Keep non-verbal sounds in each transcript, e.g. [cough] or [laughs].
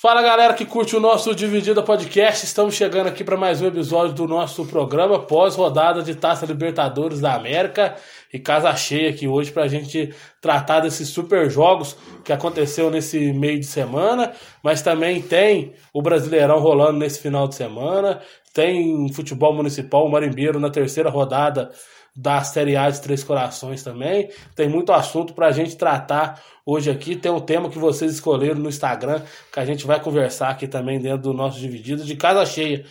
Fala galera que curte o nosso Dividida Podcast, estamos chegando aqui para mais um episódio do nosso programa pós-rodada de Taça Libertadores da América. E casa cheia aqui hoje para a gente tratar desses super jogos que aconteceu nesse meio de semana, mas também tem o Brasileirão rolando nesse final de semana, tem futebol municipal, o Marimbeiro na terceira rodada da Série A de Três Corações também. Tem muito assunto para a gente tratar hoje aqui. Tem um tema que vocês escolheram no Instagram, que a gente vai conversar aqui também dentro do nosso Dividido, de casa cheia,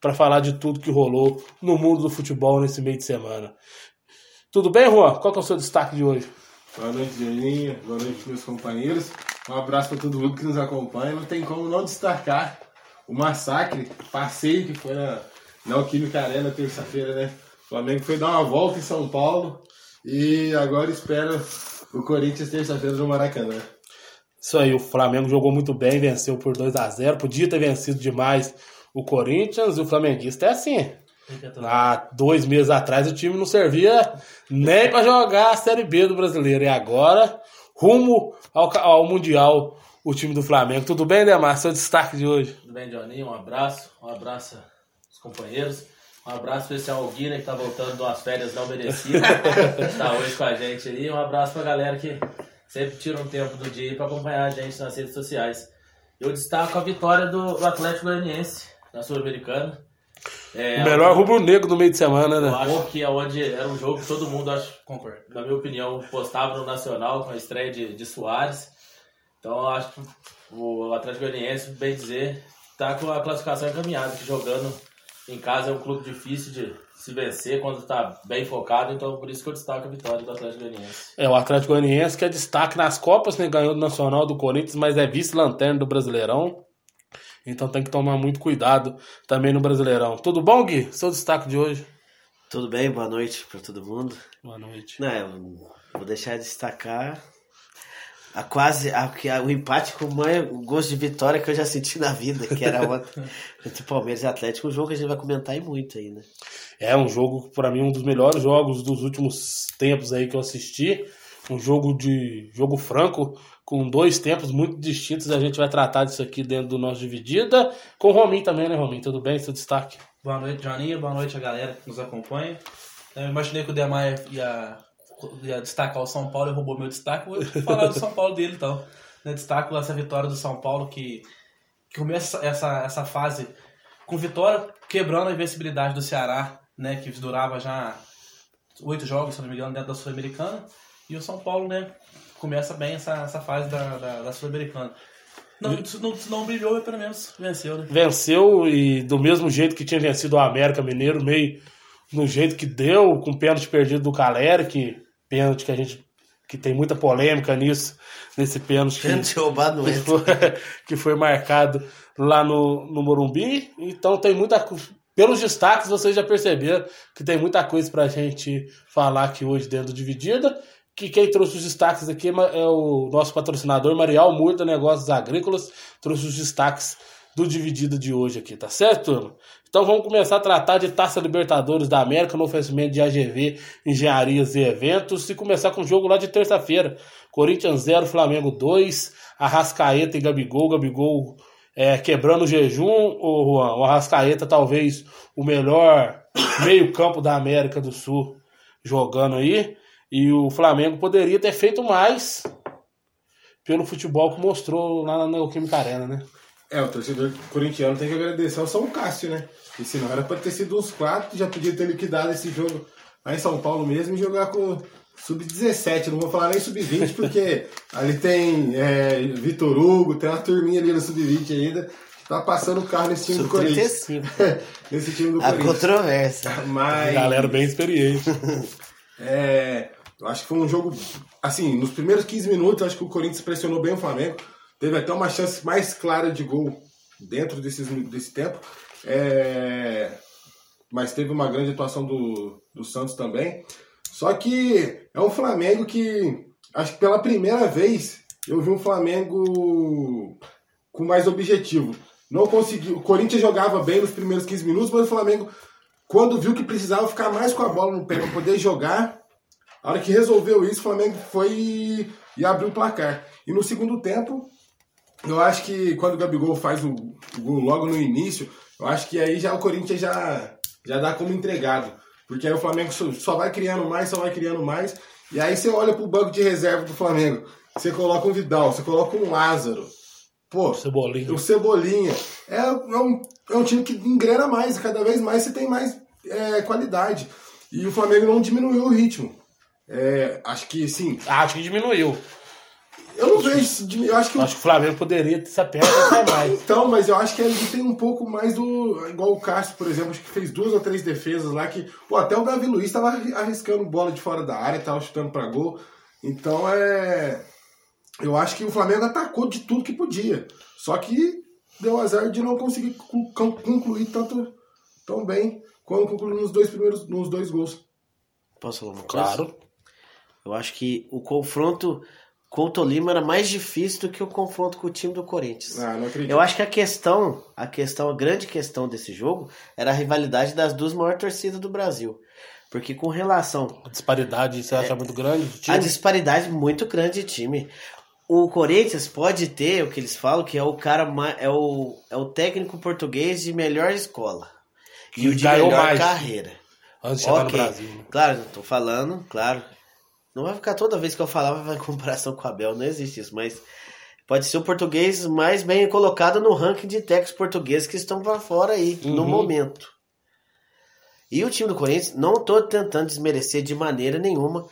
para falar de tudo que rolou no mundo do futebol nesse meio de semana. Tudo bem, Juan? Qual que é o seu destaque de hoje? Boa noite, Janinha. Boa noite, meus companheiros. Um abraço para todo mundo que nos acompanha. Não tem como não destacar o massacre, passeio que foi na, na Alquímica Arena terça-feira, né? O Flamengo foi dar uma volta em São Paulo e agora espera o Corinthians terça-feira no Maracanã. Isso aí, o Flamengo jogou muito bem, venceu por 2 a 0 Podia ter vencido demais o Corinthians e o Flamenguista é assim. Há dois meses atrás o time não servia nem para jogar a Série B do brasileiro. E agora, rumo ao, ao Mundial, o time do Flamengo. Tudo bem, Demar? Seu destaque de hoje. Tudo bem, Johnny? Um abraço. Um abraço aos companheiros. Um abraço especial ao Guina, que tá voltando de umas férias não merecidas. [laughs] tá hoje com a gente aí. Um abraço pra galera que sempre tira um tempo do dia para acompanhar a gente nas redes sociais. Eu destaco a vitória do, do Atlético Goianiense na Sul-Americana. É, o melhor rubro-negro do meio de semana, né? Eu acho que é onde era um jogo que todo mundo, acho, concordo, na minha opinião, postava no Nacional com a estreia de, de Soares. Então eu acho que o Atlético Goianiense, bem dizer, tá com a classificação encaminhada, que jogando em casa é um clube difícil de se vencer quando está bem focado, então por isso que eu destaco a vitória do Atlético Goianiense. É, o Atlético Goianiense que é destaque nas Copas, né? ganhou do Nacional do Corinthians, mas é vice-lanterna do Brasileirão. Então tem que tomar muito cuidado também no Brasileirão. Tudo bom, Gui? Seu destaque de hoje. Tudo bem, boa noite para todo mundo. Boa noite. Não, eu vou deixar de destacar a quase a, a, o empate com o maior gosto de vitória que eu já senti na vida, que era ontem [laughs] entre Palmeiras e Atlético, um jogo que a gente vai comentar aí muito ainda. É um jogo, para mim, um dos melhores jogos dos últimos tempos aí que eu assisti. Um jogo de jogo franco, com dois tempos muito distintos. A gente vai tratar disso aqui dentro do nosso Dividida. Com o Rominho também, né, Rominho? Tudo bem? Seu destaque? Boa noite, Joninha. Boa noite a galera que nos acompanha. Eu imaginei que o Demar ia, ia destacar o São Paulo e roubou meu destaque. Vou falar do São Paulo dele, então. Eu destaco essa vitória do São Paulo que, que começa essa, essa fase com vitória, quebrando a invencibilidade do Ceará, né, que durava já oito jogos, se não me engano, dentro da Sul-Americana. E o São Paulo, né, começa bem essa, essa fase da, da, da Sul-Americana. Não, não, não brilhou, mas pelo menos venceu, né? Venceu e do mesmo jeito que tinha vencido o América Mineiro, meio no jeito que deu, com pênalti perdido do Caleri, que pênalti que a gente que tem muita polêmica nisso, nesse pênalti que, roubado que, foi, [laughs] que foi marcado lá no, no Morumbi. Então tem muita pelos destaques vocês já perceberam que tem muita coisa pra gente falar aqui hoje dentro do Dividida que quem trouxe os destaques aqui é o nosso patrocinador Marial Murta Negócios Agrícolas, trouxe os destaques do Dividida de hoje aqui, tá certo, turma? Então vamos começar a tratar de Taça Libertadores da América no oferecimento de AGV, Engenharias e Eventos e começar com o jogo lá de terça-feira. Corinthians 0, Flamengo 2, Arrascaeta e Gabigol, Gabigol é, quebrando o jejum, o, Juan, o Arrascaeta talvez o melhor [coughs] meio campo da América do Sul jogando aí. E o Flamengo poderia ter feito mais pelo futebol que mostrou lá na Neoquímica Arena, né? É, o torcedor corintiano tem que agradecer ao São Cássio, né? E senão era pra ter sido uns quatro, já podia ter liquidado esse jogo lá em São Paulo mesmo e jogar com sub-17. Não vou falar nem sub-20, porque [laughs] ali tem é, Vitor Hugo, tem uma turminha ali no sub-20 ainda. Tá passando o carro nesse time do Corinthians. Sub-35. [laughs] nesse time do A Corinthians. controvérsia. [laughs] Mas. Galera bem experiente. É, eu acho que foi um jogo. Assim, nos primeiros 15 minutos, eu acho que o Corinthians pressionou bem o Flamengo. Teve até uma chance mais clara de gol dentro desses, desse tempo. É, mas teve uma grande atuação do, do Santos também. Só que é um Flamengo que, acho que pela primeira vez, eu vi um Flamengo com mais objetivo. Não conseguiu. O Corinthians jogava bem nos primeiros 15 minutos, mas o Flamengo, quando viu que precisava ficar mais com a bola no pé para poder jogar, a hora que resolveu isso, o Flamengo foi e, e abriu o placar. E no segundo tempo, eu acho que quando o Gabigol faz o, o gol logo no início, eu acho que aí já o Corinthians já, já dá como entregado. Porque aí o Flamengo só, vai criando mais, só vai criando mais. E aí você olha pro banco de reserva do Flamengo. Você coloca um Vidal, você coloca um Lázaro. Pô, Cebolinha. o Cebolinha. É, é, um, é um time que engrena mais, cada vez mais você tem mais é, qualidade. E o Flamengo não diminuiu o ritmo. É, acho que sim. Acho que diminuiu. Eu não vejo. esse dimi- Eu acho que o Acho que o Flamengo poderia ter se aperta até mais. [coughs] Então, mas eu acho que ele tem um pouco mais do. Igual o Cássio, por exemplo, acho que fez duas ou três defesas lá que. Pô, até o Davi Luiz tava arriscando bola de fora da área, tava chutando pra gol. Então é. Eu acho que o Flamengo atacou de tudo que podia. Só que deu azar de não conseguir concluir tanto tão bem quanto concluiu nos dois primeiros. nos dois gols. Posso falar uma coisa? Claro. Eu acho que o confronto com o Tolima era mais difícil do que o confronto com o time do Corinthians. Ah, não acredito. Eu acho que a questão, a questão, a grande questão desse jogo era a rivalidade das duas maiores torcidas do Brasil. Porque com relação A disparidade você acha muito grande? do time? a disparidade muito grande de time. O Corinthians pode ter o que eles falam que é o cara é o, é o técnico português de melhor escola Que e o de melhor mais. carreira. Antes de chegar Ok. no Brasil. né? Claro, tô falando, claro. Não vai ficar toda vez que eu falar vai [laughs] comparação com o Abel, não existe isso, mas pode ser o português mais bem colocado no ranking de técnicos portugueses que estão para fora aí, no Uhum. momento. E o time do Corinthians, não tô tentando desmerecer de maneira nenhuma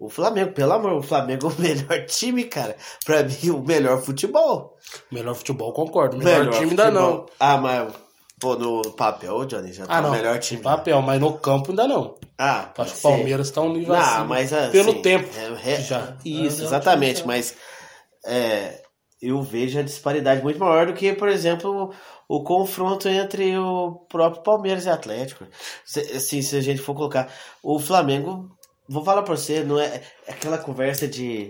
o Flamengo, pelo amor, o Flamengo é o [laughs] melhor time, cara. Pra mim, o melhor futebol. Melhor futebol, concordo. Melhor, time ainda não. Ah, mas, pô, no papel, Johnny, já tá Ah, não. o melhor time. Em papel, mas no campo ainda não. Ah, pode Acho que o. Palmeiras está um nível Não, acima. mas assim, Pelo tempo. é- é- já. Isso, É, exatamente, é, mas é, eu vejo a disparidade muito maior do que, por exemplo, o, o confronto entre o próprio Palmeiras e Atlético. Se, assim, se a gente for colocar, o Flamengo, vou falar pra você, não é é aquela conversa de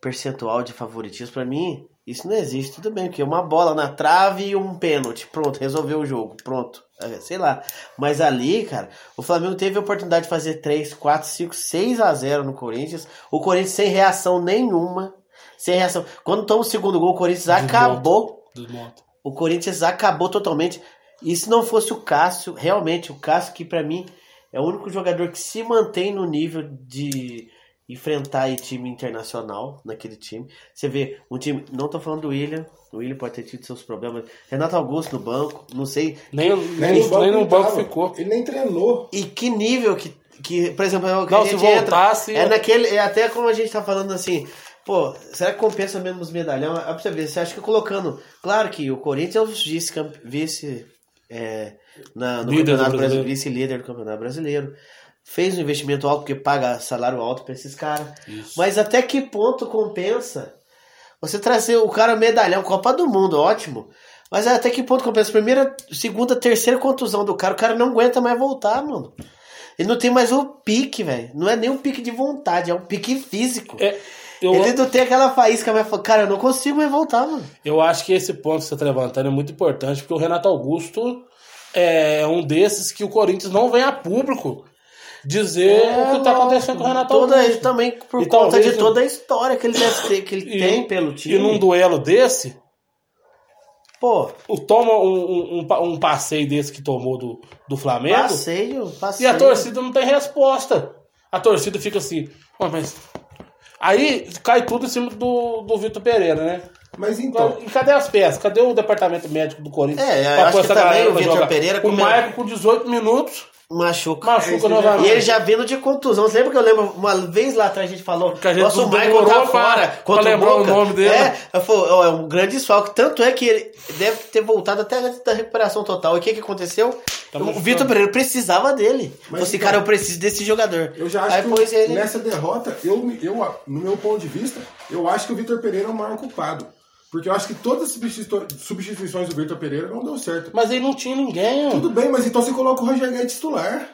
percentual de favoritismo, pra mim, isso não existe, tudo bem, porque uma bola na trave e um pênalti, pronto, resolveu o jogo, pronto, sei lá. Mas ali, cara, o Flamengo teve a oportunidade de fazer 3, 4, 5, 6 a 0 no Corinthians, o Corinthians sem reação nenhuma, sem reação. Quando toma o segundo gol, o Corinthians acabou, o Corinthians acabou totalmente. E se não fosse o Cássio, realmente, o Cássio que pra mim é o único jogador que se mantém no nível de enfrentar aí time internacional naquele time. Você vê um time, não tô falando do William, o William pode ter tido seus problemas. Renato Augusto no banco, não sei. Nem, nem, nem no banco tava. ficou. Ele nem treinou. E que nível que, que por exemplo, é o que Não, a se gente entra, voltasse- é naquele, é até como a gente tá falando assim, pô, será que compensa mesmo os medalhão? É pra você ver, você acha que colocando, claro que o Corinthians é o vice, vice é, na, no Líder do Campeonato brasileiro. Brasileiro, vice-líder do Campeonato Brasileiro, fez um investimento alto porque paga salário alto pra esses caras, mas até que ponto compensa você trazer o cara medalhão, Copa do Mundo, ótimo. Mas até que ponto compensa? Primeira, segunda, terceira contusão do cara, o cara não aguenta mais voltar, mano. Ele não tem mais o pique, velho. Não é nem um pique de vontade, é um pique físico. É, eu, Ele não tem aquela faísca mais. fala, Cara, eu não consigo mais voltar, mano. eu acho que esse ponto que você está levantando é muito importante, porque o Renato Augusto é um desses que o Corinthians não vem a público dizer o que está acontecendo com o Renato É, Toda, Augusto. também por E conta talvez de toda a história que ele, deve ter, que ele E- tem pelo time. E num duelo desse, Pô, o toma um, um, um pa- um passeio desse que tomou do, do Flamengo. passeio, E passeio. a torcida não tem resposta. A torcida fica assim, Ó, mas aí cai tudo em cima do, do Vitor Pereira, né? Mas então. E cadê as peças? Cadê o departamento médico do Corinthians? É, eu acho que também o Vitor? Pereira O come- Maicon com 18 minutos Machuca. machuca novamente. E ele já vindo de contusão. Você lembra que eu lembro uma vez lá atrás a gente falou Que a gente nossa, o Michael tá pra- fora pra contra lembrar o Boca. nome dele. É, eu falei, ó, é um grande desfalque. Tanto é que ele deve ter voltado até antes da recuperação total. E o que que aconteceu? Tá o. Vitor Pereira precisava dele. Mas Falei assim, então, cara, eu preciso desse jogador. Eu já acho Aí que ele. nessa derrota, eu, eu, no meu ponto de vista, eu acho que o Vitor Pereira é o maior culpado. Porque eu acho que todas as substitu- substituições do Vitor Pereira não deu certo. Mas ele não tinha ninguém. Tudo bem, mas então você coloca o Roger Guedes titular.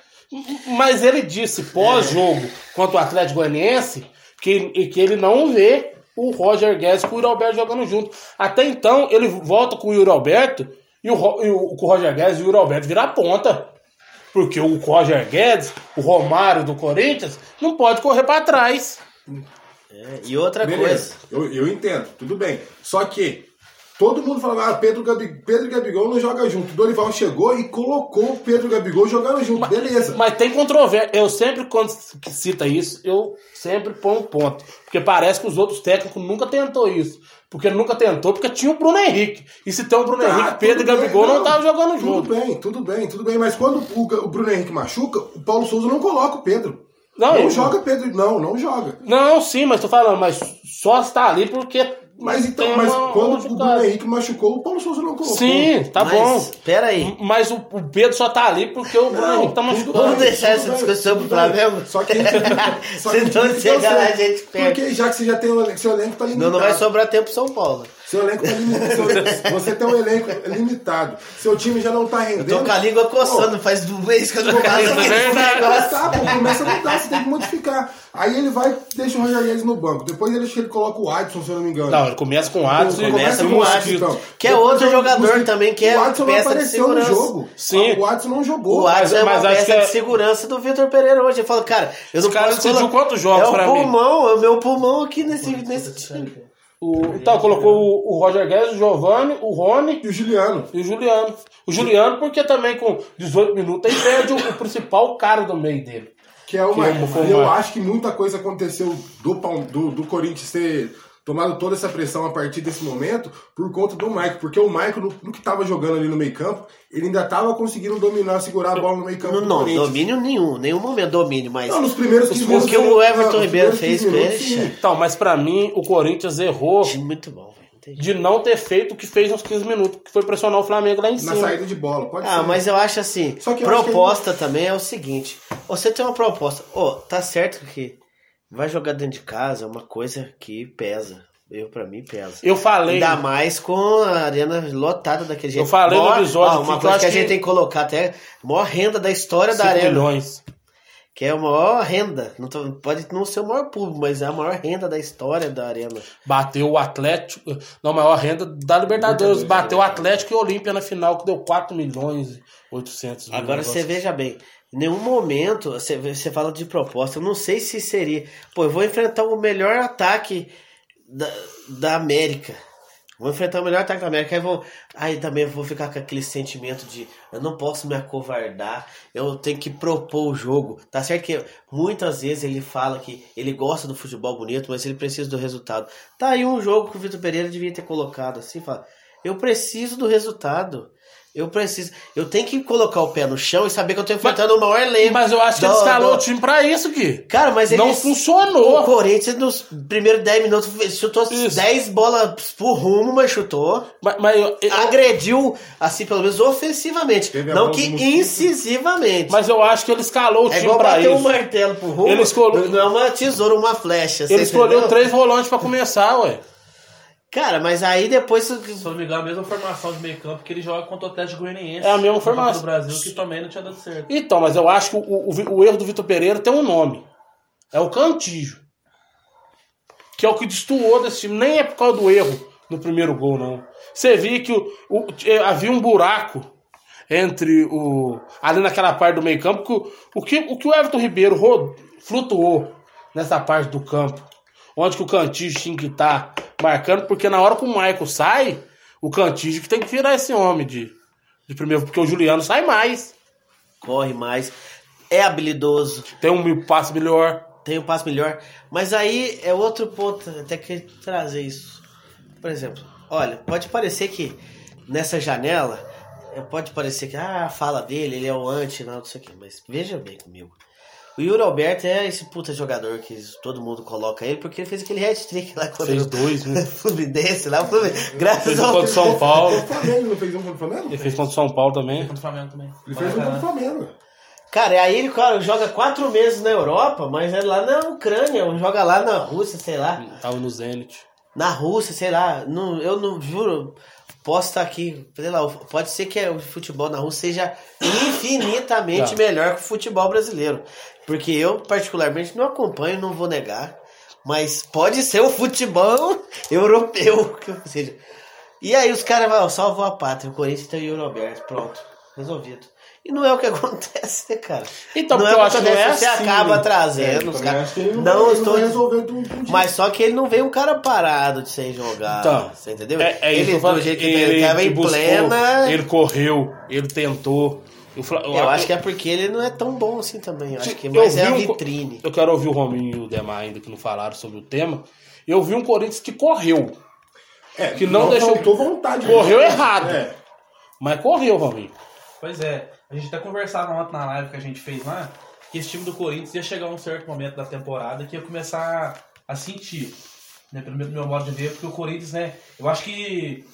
Mas ele disse pós-jogo contra o Atlético Goianiense que, que ele não vê o Roger Guedes com o Yuri Alberto jogando junto. Até então, ele volta com o Yuri Alberto e o, e o, com o Roger Guedes e o Yuri Alberto vira a ponta. Porque o Roger Guedes, o Romário do Corinthians, não pode correr pra trás. É, e outra Beleza, eu, eu entendo, tudo bem. Só que todo mundo falava, ah, Pedro, Gabi, Pedro e Gabigol não joga junto. Dorival chegou e colocou o Pedro e Gabigol jogando junto. Beleza. Mas tem controvérsia. Eu sempre, quando cita isso, eu sempre ponho um ponto. Porque parece que os outros técnicos nunca tentou isso. Porque nunca tentou, porque tinha o Bruno Henrique. E se tem o Bruno Tá, Henrique, Pedro e tudo bem, Gabigol não estavam jogando junto. Tudo bem, tudo bem, tudo bem. Mas quando o, o Bruno Henrique machuca, o Paulo Souza não coloca o Pedro. Não, Não, eu- joga Pedro, não, não joga. Não, sim, mas tô falando, mas só está ali porque. Mas então, tem mas uma- quando uma o Bruno. Henrique machucou, o Paulo Souza não colocou. Sim, tá Mas, bom. Pera aí. Mas o, o Pedro só tá ali porque o Bruno Henrique tá machucado. Vamos deixar essa discussão pro. Flamengo? Só que. [laughs] só que lá, você- a gente perde. Porque já que você já tem o seu elenco tá limitado. Não, não vai sobrar tempo pro São Paulo. Seu elenco tá limitado. você tem um elenco limitado. Seu time já não tá rendendo. Tô com a língua coçando, faz um mês que eu não Começa a nesse mudar, negócio. tá, pô, começa a mudar, você tem que modificar. Aí ele vai, deixa o Roger Guedes no banco. Depois ele, ele coloca o Adson, se eu não me engano. Não, ele começa com o Adson e Começa e com o. Adson, Então, que é depois outro o jogador Mosquito- também, que é o Adson não peça de apareceu no segurança. jogo. Sim. O Adson não jogou. O Adson é uma mas peça que é- de segurança do Vitor Pereira hoje. Eu falo, cara, eu não Esse cara posso decidiu colo- quantos jogos É o pra mim? pulmão, é o meu pulmão aqui nesse, nesse time. O, então, colocou o, o Roger Guedes, o Giovanni, o Rony E o Juliano. e o Juliano. O Juliano, porque também com 18 minutos ele perde o, o principal cara do meio dele. Que é uma. Que é o- eu acho que muita coisa aconteceu do, do, do Corinthians ter tomado toda essa pressão a partir desse momento por conta do Mike. Porque o Mike, no, no que tava jogando ali no meio campo, ele ainda tava conseguindo dominar, segurar a bola no meio campo. Não, não, domínio nenhum, nenhum momento domínio, mas Não, nos primeiros 15 minutos. o que o não, Everton nos Ribeiro fez 15 com ele. Então, mas pra mim, o Corinthians errou muito bom, velho. Entendi. de não ter feito o que fez nos 15 minutos, que foi pressionar o Flamengo lá em Na cima. saída de bola, pode Ah, ser. mas eu acho assim, Só que eu acho que proposta também é o seguinte, você tem uma proposta, ó, tá certo que vai jogar dentro de casa é uma coisa que pesa, eu pra mim pesa. Eu falei. Ainda mais com a arena lotada daquele jeito. Eu falei no episódio ó, uma que eu coisa acho que a que- gente tem que colocar até, maior renda da história da 5 arena. milhões. Que é a maior renda. Não tô- pode não ser o maior público, mas é a maior renda da história da arena. Bateu o Atlético. Não, maior renda da Libertadores. Bateu o Atlético e o Olímpia na final, que deu 4 milhões e 800 mil. Agora você veja bem, em nenhum momento você, você fala de proposta. Eu não sei se seria. Pô, eu vou enfrentar o melhor ataque da, da América. Vou enfrentar o melhor ataque da América. Aí, vou, aí também vou ficar com aquele sentimento de eu não posso me acovardar, eu tenho que propor o jogo. Tá certo que muitas vezes ele fala que ele gosta do futebol bonito, mas ele precisa do resultado. Tá aí um jogo que o Vitor Pereira devia ter colocado assim, fala, eu preciso do resultado. Eu preciso. Eu tenho que colocar o pé no chão e saber que eu tô enfrentando o maior elenco. Mas eu acho que do- ele escalou do- o time pra isso, Gui. Cara, mas ele. Não funcionou. O Corinthians, nos primeiros 10 minutos, chutou Isso. 10 bolas pro rumo, mas chutou. Mas, mas eu- eu- Agrediu, assim, pelo menos ofensivamente. Teve Não que incisivamente. mas eu acho que ele escalou o é time igual pra bater um isso. martelo pro rumo. Ele escolheu- Não é uma tesoura, uma flecha. Ele escolheu entendeu? três volantes pra começar, ué. Cara, mas aí depois. Se eu não me engano, a mesma formação de meio campo que ele joga contra o Atlético Goianiense. É a mesma formação. do Brasil, que também não tinha dado certo. Então, mas eu acho que o, o, o erro do Vitor Pereira tem um nome. É o Cantígio. Que é o que destoou desse time. Nem é por causa do erro no primeiro gol, não. Você via que o, o- eh, havia um buraco entre o. ali naquela parte do meio campo. Que o, o, que, o que o Everton Ribeiro ro- flutuou nessa parte do campo. Onde que o Cantígio tinha que estar marcando, porque na hora que o Michael sai, o Cantígio que tem que virar esse homem de, de primeiro, porque o Juliano sai mais. Corre mais. É habilidoso. Tem um passe melhor. tem um passe melhor. Mas aí é outro ponto, até que trazer isso. Por exemplo, olha, pode parecer que nessa janela, pode parecer que ah, a fala dele, ele é o anti, não, não sei o que, mas veja bem comigo. O Yuri Alberto é esse puta jogador que todo mundo coloca ele, porque ele fez aquele hat-trick lá contra Fez o dois, né? [laughs] Fluminense lá, o Fluminense, graças Fez um ao contra o São Paulo. O Flamengo não fez um contra o Flamengo? Ele fez contra o São Paulo também. Contra o Flamengo também. Ele fez um contra o Flamengo. Cara, aí ele cara, joga quatro meses na Europa, mas é lá na Ucrânia, ou joga lá na Rússia, sei lá. Tava no Zenit. Na Rússia, sei lá. Não, eu não juro. Posso estar aqui, sei lá, pode ser que o futebol na Rússia seja infinitamente melhor que o futebol brasileiro. Porque eu, particularmente, não acompanho, não vou negar. Mas pode ser o futebol [laughs] europeu. Ou seja, e aí os caras vão, salvou a pátria, o Corinthians tem o Yuri Alberto, pronto, resolvido. E não é o que [laughs] acontece, cara? Então, não é o que não é acontece, você assim, acaba né? trazendo É, os caras. ele não Não, ele estou tudo com Mas só que ele não veio um cara parado de sem jogar. Então, você entendeu? É, é isso ele, falo. do jeito que ele, ele tava em buscou, plena. Ele correu, ele tentou. O Fla- Eu acho que é porque ele não é tão bom assim também. Eu acho que Eu mais é a vi um vitrine. Eu quero ouvir o Rominho e o Demar ainda que não falaram sobre o tema. Eu vi um Corinthians que correu. É, que não, não deixou. faltou vontade. Correu É. errado. Mas correu, Rominho. Pois é, a gente até conversava ontem na live que a gente fez lá, que esse time do Corinthians ia chegar a um certo momento da temporada que ia começar a sentir, né, pelo meu, meu modo de ver, porque o Corinthians, né, eu acho que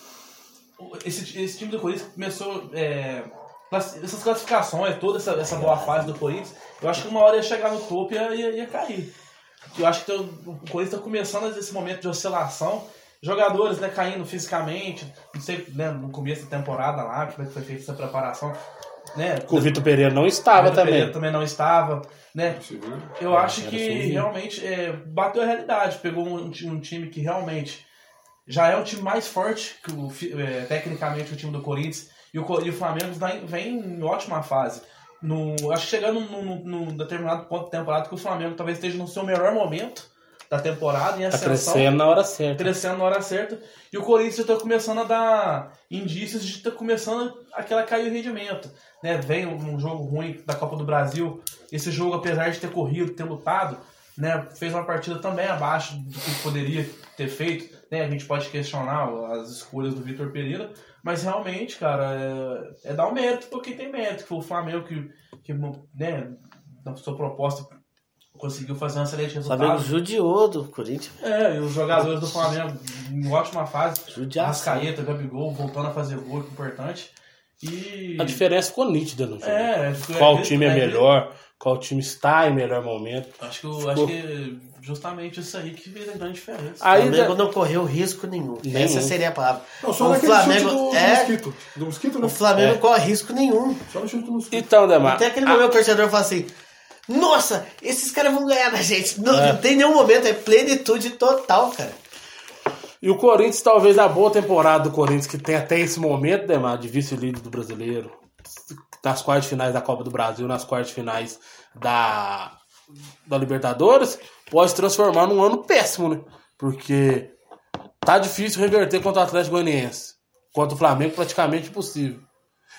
esse, esse time do Corinthians começou, é, essas classificações, toda essa, essa boa fase do Corinthians, eu acho que uma hora ia chegar no topo e ia, ia, ia cair. Eu acho que o o Corinthians está começando esse momento de oscilação, jogadores né, caindo fisicamente, não sei, né, no começo da temporada lá, como é que foi feita essa preparação. Né, o Vitor Pereira não estava o Vitor também. Pereira também não estava, né? Eu É, acho que realmente é, bateu a realidade, pegou um, um time que realmente já é um time mais forte que o, é, tecnicamente o time do Corinthians e o, e o Flamengo vem, vem em ótima fase. No, acho que chegando num, num- determinado ponto da temporada que o Flamengo talvez esteja no seu melhor momento da temporada em Tá ascensão crescendo na hora certa. crescendo na hora certa. E o Corinthians está começando a dar indícios de estar começando aquela cair o rendimento. Né? Vem um um jogo ruim da Copa do Brasil. Esse jogo, apesar de ter corrido, ter lutado, né? fez uma partida também abaixo do que poderia ter feito. Né? A gente pode questionar as escolhas do Vitor Pereira, mas realmente, cara, é, é dar o mérito para quem tem mérito. Que foi o Flamengo que, que né, na sua proposta conseguiu fazer um excelente O resultado. Flamengo judiou do Corinthians. É, e os jogadores do Flamengo em ótima fase. Judiação. Rascaeta, Gabigol, voltando a fazer gol, que é importante. E. A diferença ficou nítida no jogo. É, ficou- qual é, time é é, melhor, qual time está em melhor momento. Acho que, Ficou- acho que justamente isso aí que fez a grande diferença. O Flamengo não correu risco nenhum. Nenhum. Essa seria a palavra. Não, só o naquele Flamengo chute do, do é. mosquito. Do mosquito, né? O Flamengo É. não corre risco nenhum. Só no chute do mosquito. Então, Demar. Até aquele a- momento o torcedor fala assim: Nossa, esses caras vão ganhar da gente. Não, É. não tem nenhum momento, é plenitude total, cara. E o Corinthians, talvez a boa temporada do Corinthians, que tem até esse momento, Demar, de vice-líder do brasileiro, nas quartas finais da Copa do Brasil, nas quartas finais da, da Libertadores, pode transformar num ano péssimo, né? Porque tá difícil reverter contra o Atlético Goianiense. Contra o Flamengo, praticamente impossível.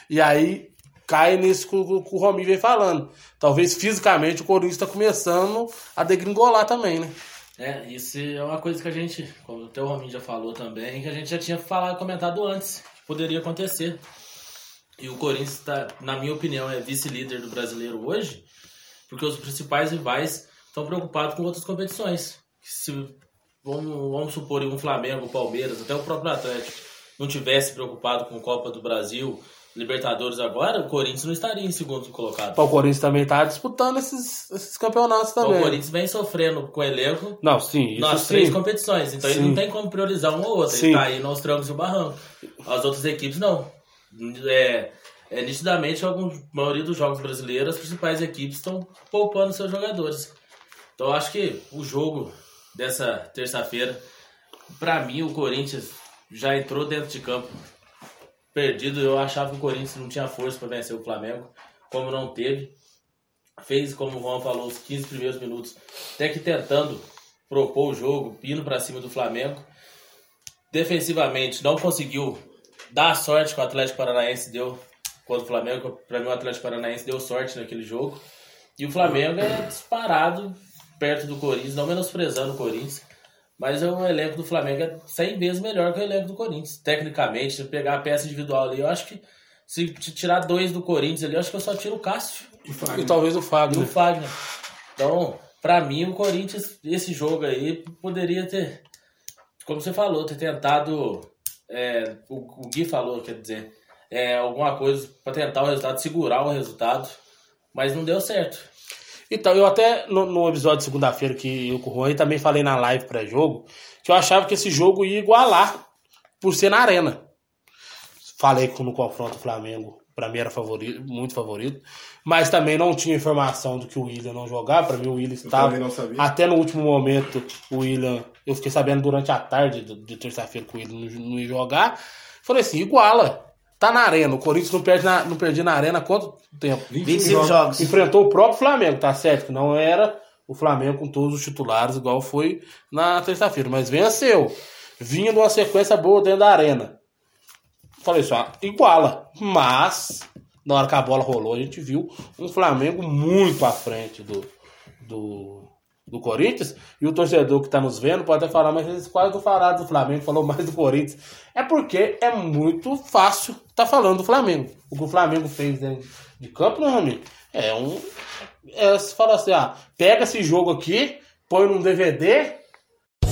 E aí cai nisso que o, que o Rominho vem falando. Talvez fisicamente o Corinthians está começando a degringolar também, né? É, isso é uma coisa que a gente, como até o Rominho já falou também, que a gente já tinha falado, comentado antes, poderia acontecer. E o Corinthians, tá, na minha opinião, é vice-líder do brasileiro hoje, porque os principais rivais estão preocupados com outras competições. Se, vamos, vamos supor, um Flamengo, Palmeiras, até o próprio Atlético, não tivesse preocupado com Copa do Brasil, Libertadores agora, o Corinthians não estaria em segundo colocado. O Corinthians também tá disputando esses, esses campeonatos também. O Corinthians vem sofrendo com o elenco Não, sim, nas sim. três competições. Então ele Sim. não tem como priorizar uma ou outra. Sim. Ele tá aí nos trancos e o barranco. As outras equipes não. É, é nitidamente algum, a maioria dos jogos brasileiros, as principais equipes estão poupando seus jogadores. Então acho que o jogo dessa terça-feira, pra mim o Corinthians já entrou dentro de campo perdido. Eu achava que o Corinthians não tinha força para vencer o Flamengo, como não teve. Fez, como o Juan falou, os 15 primeiros minutos, até que tentando propor o jogo, indo para cima do Flamengo. Defensivamente, não conseguiu a sorte que o Atlético Paranaense deu contra o Flamengo. Para mim, o Atlético Paranaense deu sorte naquele jogo. E o Flamengo é disparado perto do Corinthians, não menosprezando o Corinthians, mas é um elenco do Flamengo é 100 vezes melhor que o elenco do Corinthians. Tecnicamente, se pegar a peça individual ali, eu acho que se tirar dois do Corinthians ali, eu acho que eu só tiro o Cássio. E talvez o E Fagner. o Fagner. Então, pra mim, o Corinthians, esse jogo aí, poderia ter, como você falou, ter tentado. É, o, o Gui falou, quer dizer, é, alguma coisa pra tentar o resultado, segurar o resultado, mas não deu certo. Então, eu até no, no episódio de segunda-feira que eu com o Juan também falei na live pré-jogo que eu achava que esse jogo ia igualar por ser na arena. Falei que no confronto o Flamengo, pra mim era favorito, muito favorito, mas também não tinha informação do que o William não jogava. Pra mim o William estava também não sabia. até no último momento o William, eu fiquei sabendo durante a tarde de, terça-feira que o William não, não ia jogar. Falei assim, iguala. Tá na arena. O Corinthians não perde na, não perdia na arena há quanto tempo? 25 jogos. Enfrentou o próprio Flamengo, tá certo? Que não era o Flamengo com todos os titulares, igual foi na terça-feira. Mas venceu. Vinha de uma sequência boa dentro da arena. Falei só, iguala. Mas, na hora que a bola rolou, a gente viu um Flamengo muito à frente do, do, do Corinthians. E o torcedor que tá nos vendo pode até falar, mas eles quase não falaram do Flamengo, falou mais do Corinthians. É porque é muito fácil tá falando do Flamengo. O que o Flamengo fez dentro de campo, meu amigo, é um. É, você fala assim, ah, pega esse jogo aqui, põe num DVD,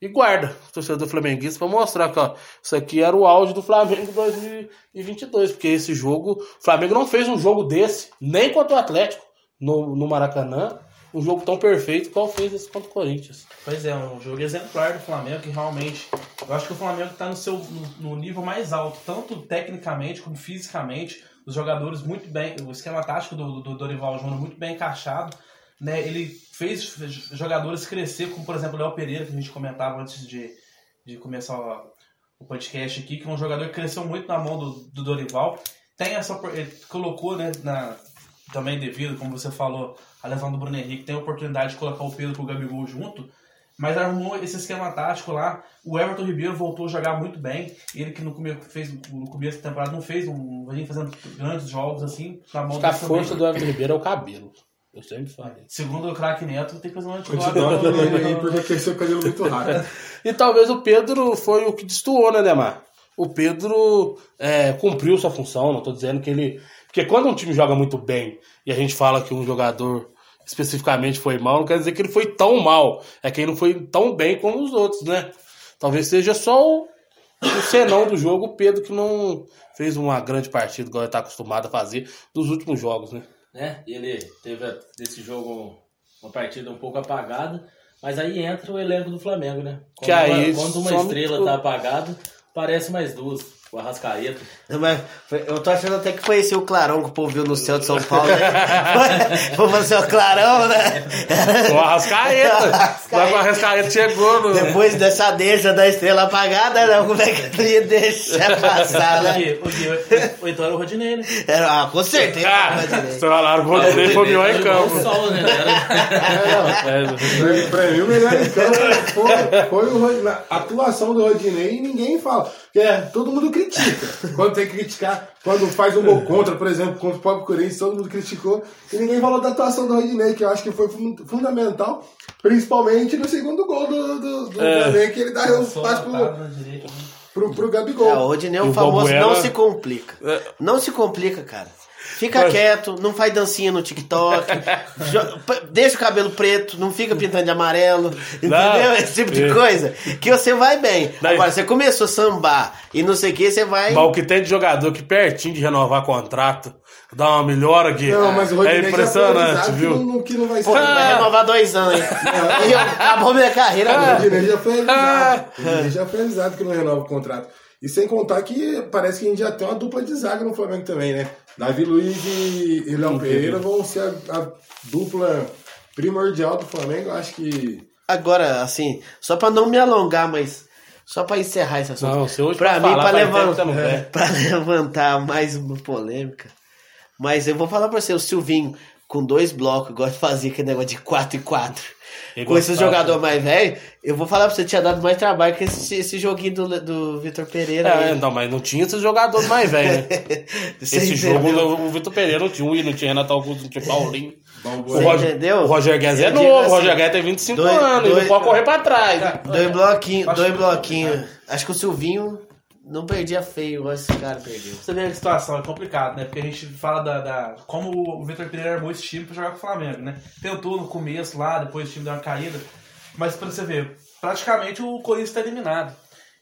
E guarda o torcedor flamenguista pra mostrar que ó, isso aqui era o auge do Flamengo 2022, porque esse jogo, o Flamengo não fez um jogo desse, nem contra o Atlético no, no Maracanã, um jogo tão perfeito qual fez esse contra o Corinthians. Pois é, um jogo exemplar do Flamengo que realmente. Eu acho que o Flamengo está no seu no, no nível mais alto, tanto tecnicamente como fisicamente. Os jogadores muito bem. O esquema tático do, do Dorival Júnior muito bem encaixado. Né? Ele fez jogadores crescer, como por exemplo o Léo Pereira, que a gente comentava antes de, de começar o, podcast aqui, que é um jogador que cresceu muito na mão do, do Dorival. Tem essa. Ele colocou, né, na, também devido, como você falou, a lesão do Bruno Henrique, tem a oportunidade de colocar o Pedro com o Gabigol junto, mas arrumou esse esquema tático lá. O Everton Ribeiro voltou a jogar muito bem. Ele que no começo, fez, no começo da temporada não fez um. Vem fazendo grandes jogos assim. Na mão Acho que a força do Everton Ribeiro é o cabelo. Eu sempre falei. Segundo o craque Neto, tem que fazer Continua ele aí, porque cresceu o cabelo muito rápido. [laughs] E talvez o Pedro foi o que destoou, né, Demar? O Pedro é, cumpriu sua função, não tô dizendo que ele. Porque quando um time joga muito bem e a gente fala que um jogador especificamente foi mal, não quer dizer que ele foi tão mal. É que ele não foi tão bem como os outros, né? Talvez seja só o, o senão do jogo, o Pedro que não fez uma grande partida, igual ele tá acostumado a fazer dos últimos jogos, né? Né? Ele teve nesse jogo uma partida um pouco apagada, mas aí entra o elenco do Flamengo, né? Quando, Que aí uma, quando uma estrela tudo. tá apagada, parece mais duas. O Arrascaeta. Não, mas foi- eu tô achando até que foi esse o clarão que o povo viu no céu de São Paulo. Né? Vou fazer o clarão, né? O Arrascaeta. Mas o Arrascaeta chegou no. Depois dessa deixa da estrela apagada, não, como é que ele ia deixar passar, né? Porque- porque- Ou então era o Rodinei, né? Era, ah, com certeza. Ah, Vocês falaram que o Rodinei foi melhor em campo. O sol, né? Pra- Pra mim, o melhor em campo foi, foi o Rodinei. a atuação do Rodinei e ninguém fala. É, todo mundo critica. [laughs] Quando tem que criticar, quando faz um gol contra, por exemplo, contra o próprio Corinthians, todo mundo criticou. E ninguém falou da atuação do Rodinei, que eu acho que foi fun- fundamental, principalmente no segundo gol do, do, do É. Flamengo, que ele dá o passe pro, né? pro, pro Gabigol. É, o Rodinei é o o famoso Balbuena- não se complica. Não se complica, cara. Fica Mas- quieto, não faz dancinha no TikTok, [laughs] deixa o cabelo preto, não fica pintando de amarelo, entendeu? Não. Esse tipo de coisa. Que você vai bem. Daí- Agora, você começou a sambar e não sei o que, você vai. Mas o que tem de jogador que pertinho de renovar contrato, dá uma melhora aqui. Não, mas o é já foi impressionante, viu? Que não, que não vai Pô, ser. vai renovar dois anos, hein? E acabou minha carreira, O meu. Rodinei já foi Ah. avisado. O já foi avisado que não renova o contrato. E sem contar que parece que a gente já tem uma dupla de zaga no Flamengo também, né? Davi Luiz e e Léo Pereira vão ser a, a dupla primordial do Flamengo. Acho que. Agora, assim, só pra não me alongar, mas só pra encerrar esse assunto. Não, se hoje pra mim, falar, pra, faz levan- tempo que você não é, quer. pra levantar mais uma polêmica. Mas eu vou falar pra você, o Silvinho, com dois blocos, gosta de fazer aquele negócio de 4 e 4. Ele Com esse gostava. jogador mais velho, eu vou falar pra você, tinha dado mais trabalho que esse, esse joguinho do, do Vitor Pereira. É, aí. não, mas não tinha esses jogadores mais velhos, né? [laughs] Esse jogo o Vitor Pereira não tinha, o não tinha Renato Augusto, não tinha Paulinho. O Roger, entendeu? o Roger Guedes é novo, o assim, Roger Guedes tem 25 dois- anos, ele dois- não pode correr pra trás. Dois bloquinhos, dois bloquinhos. Acho que o Silvinho não perdia feio, igual esse cara perdeu. Você vê a situação, é complicado, né? Porque a gente fala da, da- como o Vitor Pereira armou esse time pra jogar com o Flamengo, né? Tentou no começo lá, depois o time deu uma caída. Mas pra você ver, praticamente o Corinthians tá eliminado.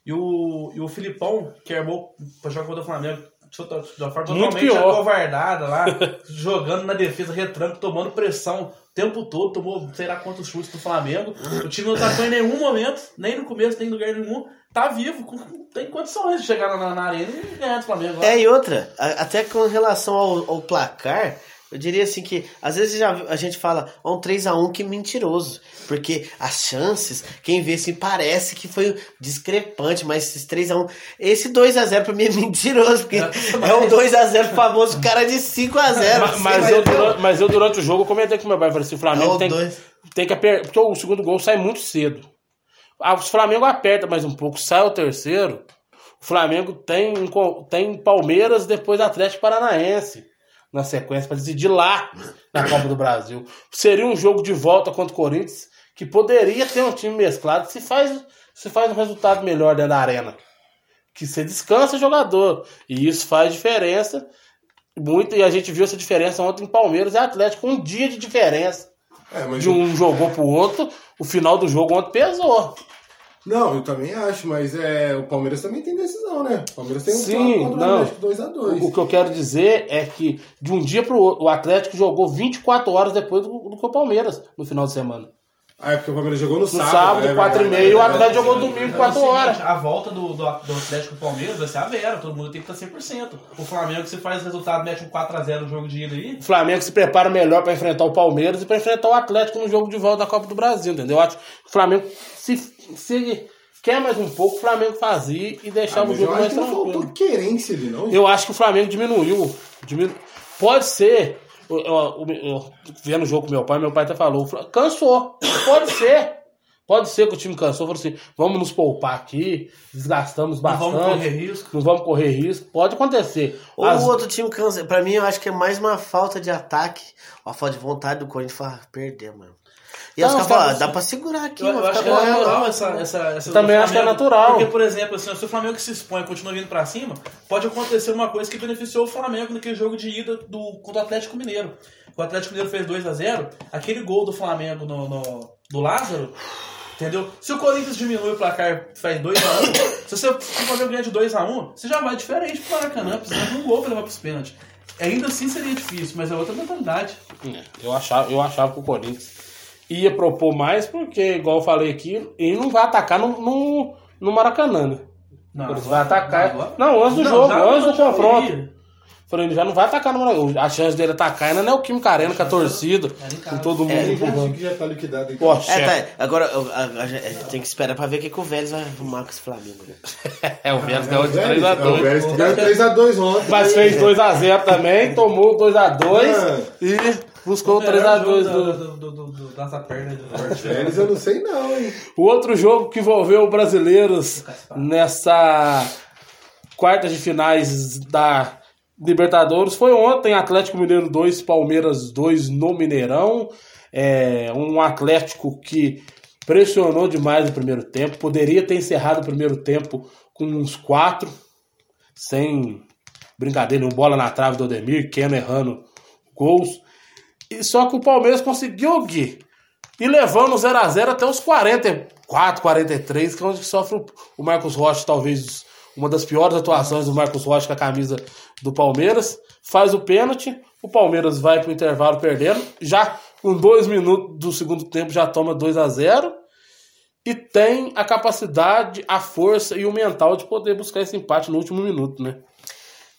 E o, e o Filipão, que armou pra jogar contra o Flamengo, de uma forma Muito totalmente pior. acovardada lá, [laughs] jogando na defesa, retranco, tomando pressão o tempo todo, tomou sei lá quantos chutes do Flamengo. O time não atacou em nenhum momento, nem no começo, nem em lugar nenhum. Tá vivo, com- tem condições de chegar na, na arena e ganhar do Flamengo. É, e outra, até com relação ao, ao placar, eu diria assim que às vezes já, a gente fala ó, um 3x1 que mentiroso. Porque as chances, quem vê assim, parece que foi discrepante, mas esses 3x1. Esse 2x0 pra mim é mentiroso, porque é um 2x0 famoso, cara de 5x0. Ma- Mas, eu, durante, mas eu, durante o jogo, comentei com meu pai, falei assim, o Flamengo É o tem, dois. tem que apertar, porque o segundo gol sai muito cedo. Ah, o Flamengo aperta mais um pouco, sai o terceiro, o Flamengo tem, tem Palmeiras, depois Atlético Paranaense na sequência, para decidir lá na Copa do Brasil. Seria um jogo de volta contra o Corinthians, que poderia ter um time mesclado se faz, se faz um resultado melhor dentro da arena. Que você descansa o jogador. E isso faz diferença muito, e a gente viu essa diferença ontem em Palmeiras e Atlético, um dia de diferença. É, de um jogou pro outro, o final do jogo ontem pesou. Não, eu também acho, mas é, o Palmeiras também tem decisão, né? O Palmeiras tem um Sim, contra o não. Atlético 2x2. O, o que eu quero dizer é que de um dia pro outro, o Atlético jogou 24 horas depois do, do que o Palmeiras no final de semana. Ah, é porque o Palmeiras jogou no, No sábado. sábado, é 4 e verdade, meia, é o. Atlético jogou domingo, É o 4 seguinte, horas. A volta do, do, do Atlético e Palmeiras vai ser a Vera, todo mundo tem que estar 100%. O Flamengo, se faz resultado, mete um 4x0 no jogo de ida aí. O Flamengo se prepara melhor para enfrentar o Palmeiras e para enfrentar o Atlético no jogo de volta da Copa do Brasil, entendeu? Eu acho que o Flamengo, se, se quer mais um pouco, o Flamengo fazia e Ah, deixava o mas eu jogo acho mais que não tranquilo. faltou querência ali, não. Eu acho que o Flamengo diminuiu. diminu- Pode ser. Eu, eu- eu- vendo o jogo com meu pai, meu pai até falou: cansou. Pode ser. Pode ser que o time cansou, falou assim: vamos nos poupar aqui, desgastamos Não bastante. vamos correr risco. Não vamos correr risco. Pode acontecer. Ou As- o outro time cansa. Pra mim, eu acho que é mais uma falta de ataque, uma falta de vontade do Corinthians falar, perder, mano. E Não, os caras ah, você- dá pra segurar aqui, Eu, mano. eu acho que é natural ó. essa, essa, essa Também acho que é natural. Porque, por exemplo, assim, se o Flamengo se expõe e continua vindo pra cima, pode acontecer uma coisa que beneficiou o Flamengo naquele jogo de ida do, contra o Atlético Mineiro. O Atlético Mineiro fez 2x0, aquele gol do Flamengo no, no- do Lázaro, entendeu? Se o Corinthians diminui o placar faz 2x1, [coughs] se você se o Flamengo ganhar de 2x1, você já vai diferente pro Maracanã, precisando de um gol pra levar pros pênaltis. Ainda assim seria difícil, mas é outra mentalidade. É, Eu achava, eu achava que o Corinthians ia propor mais, porque, igual eu falei aqui, ele não vai atacar no, no, no Maracanã, né? Não, agora- vai atacar. Não, antes do Não, jogo, antes do confronto. iria. Falei, ele já não vai atacar no Maracanã. A chance dele atacar ainda não é o Kim Arena com a torcida, com todo mundo É, empurrando. que já tá liquidado aí. Pô, É, tá. Agora eu- a, a- a gente tem que esperar pra ver o que, que o Vélez vai arrumar com esse Flamengo. Né? [laughs] É, o Vélez ganhou de É, o Vélez 3x2. ganhou 3x2 ontem. Mas fez 2x0 também, tomou 2x2 Ah. e buscou o Melhor 3x2 jogo do. do, do, do, do, dessa perna do Vélez [laughs] eu não sei não, hein. O outro jogo que envolveu brasileiros nessa quarta de finais da Libertadores foi ontem, Atlético Mineiro 2, Palmeiras 2 no Mineirão. É, um Atlético que pressionou demais no primeiro tempo, poderia ter encerrado o primeiro tempo com uns quatro, sem, brincadeira, um bola na trave do Odemir, Keno errando gols. Só que o Palmeiras conseguiu, Gui, e levando o 0x0 até os 44, 43, que é onde sofre o- o Marcos Rocha, talvez uma das piores atuações do Marcos Rocha com a camisa do Palmeiras. Faz o pênalti, o Palmeiras vai pro intervalo perdendo, já com dois minutos do segundo tempo já toma 2 a 0 e tem a capacidade, a força e o mental de poder buscar esse empate no último minuto, né?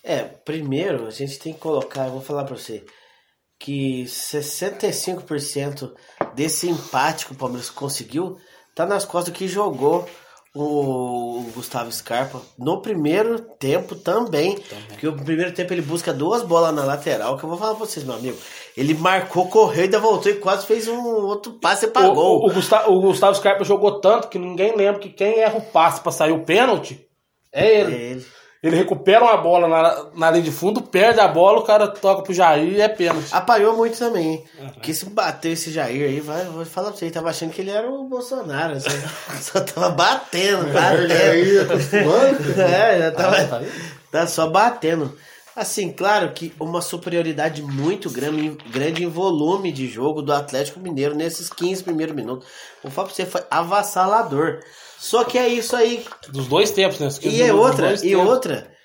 É, primeiro a gente tem que colocar, eu vou falar pra você, que 65% desse empate que o Palmeiras conseguiu tá nas costas do que jogou o Gustavo Scarpa no primeiro tempo também, porque no primeiro tempo ele busca duas bolas na lateral, que eu vou falar pra vocês, meu amigo. Ele marcou, correu, ainda voltou e quase fez um outro passe pra O, gol. o, o Gustavo, o Gustavo Scarpa jogou tanto que ninguém lembra que quem erra o passe pra sair o pênalti é ele. É ele. Ele recupera uma bola na, na linha de fundo, perde a bola, o cara toca pro Jair e é pênalti. Apanhou muito também, hein? Porque se bater esse Jair aí, vai, vou falar pra você, ele tava achando que ele era o Bolsonaro. Só, [laughs] só tava batendo, [laughs] batendo. Jair acostumando. [laughs] É, já tava. Ah, tá. Tá só batendo. Assim, claro que uma superioridade muito grande, grande em volume de jogo do Atlético Mineiro nesses 15 primeiros minutos. Vou falar pra você, foi avassalador. Só que é isso aí. Dos dois tempos, né? E é outra, e tempos. outra.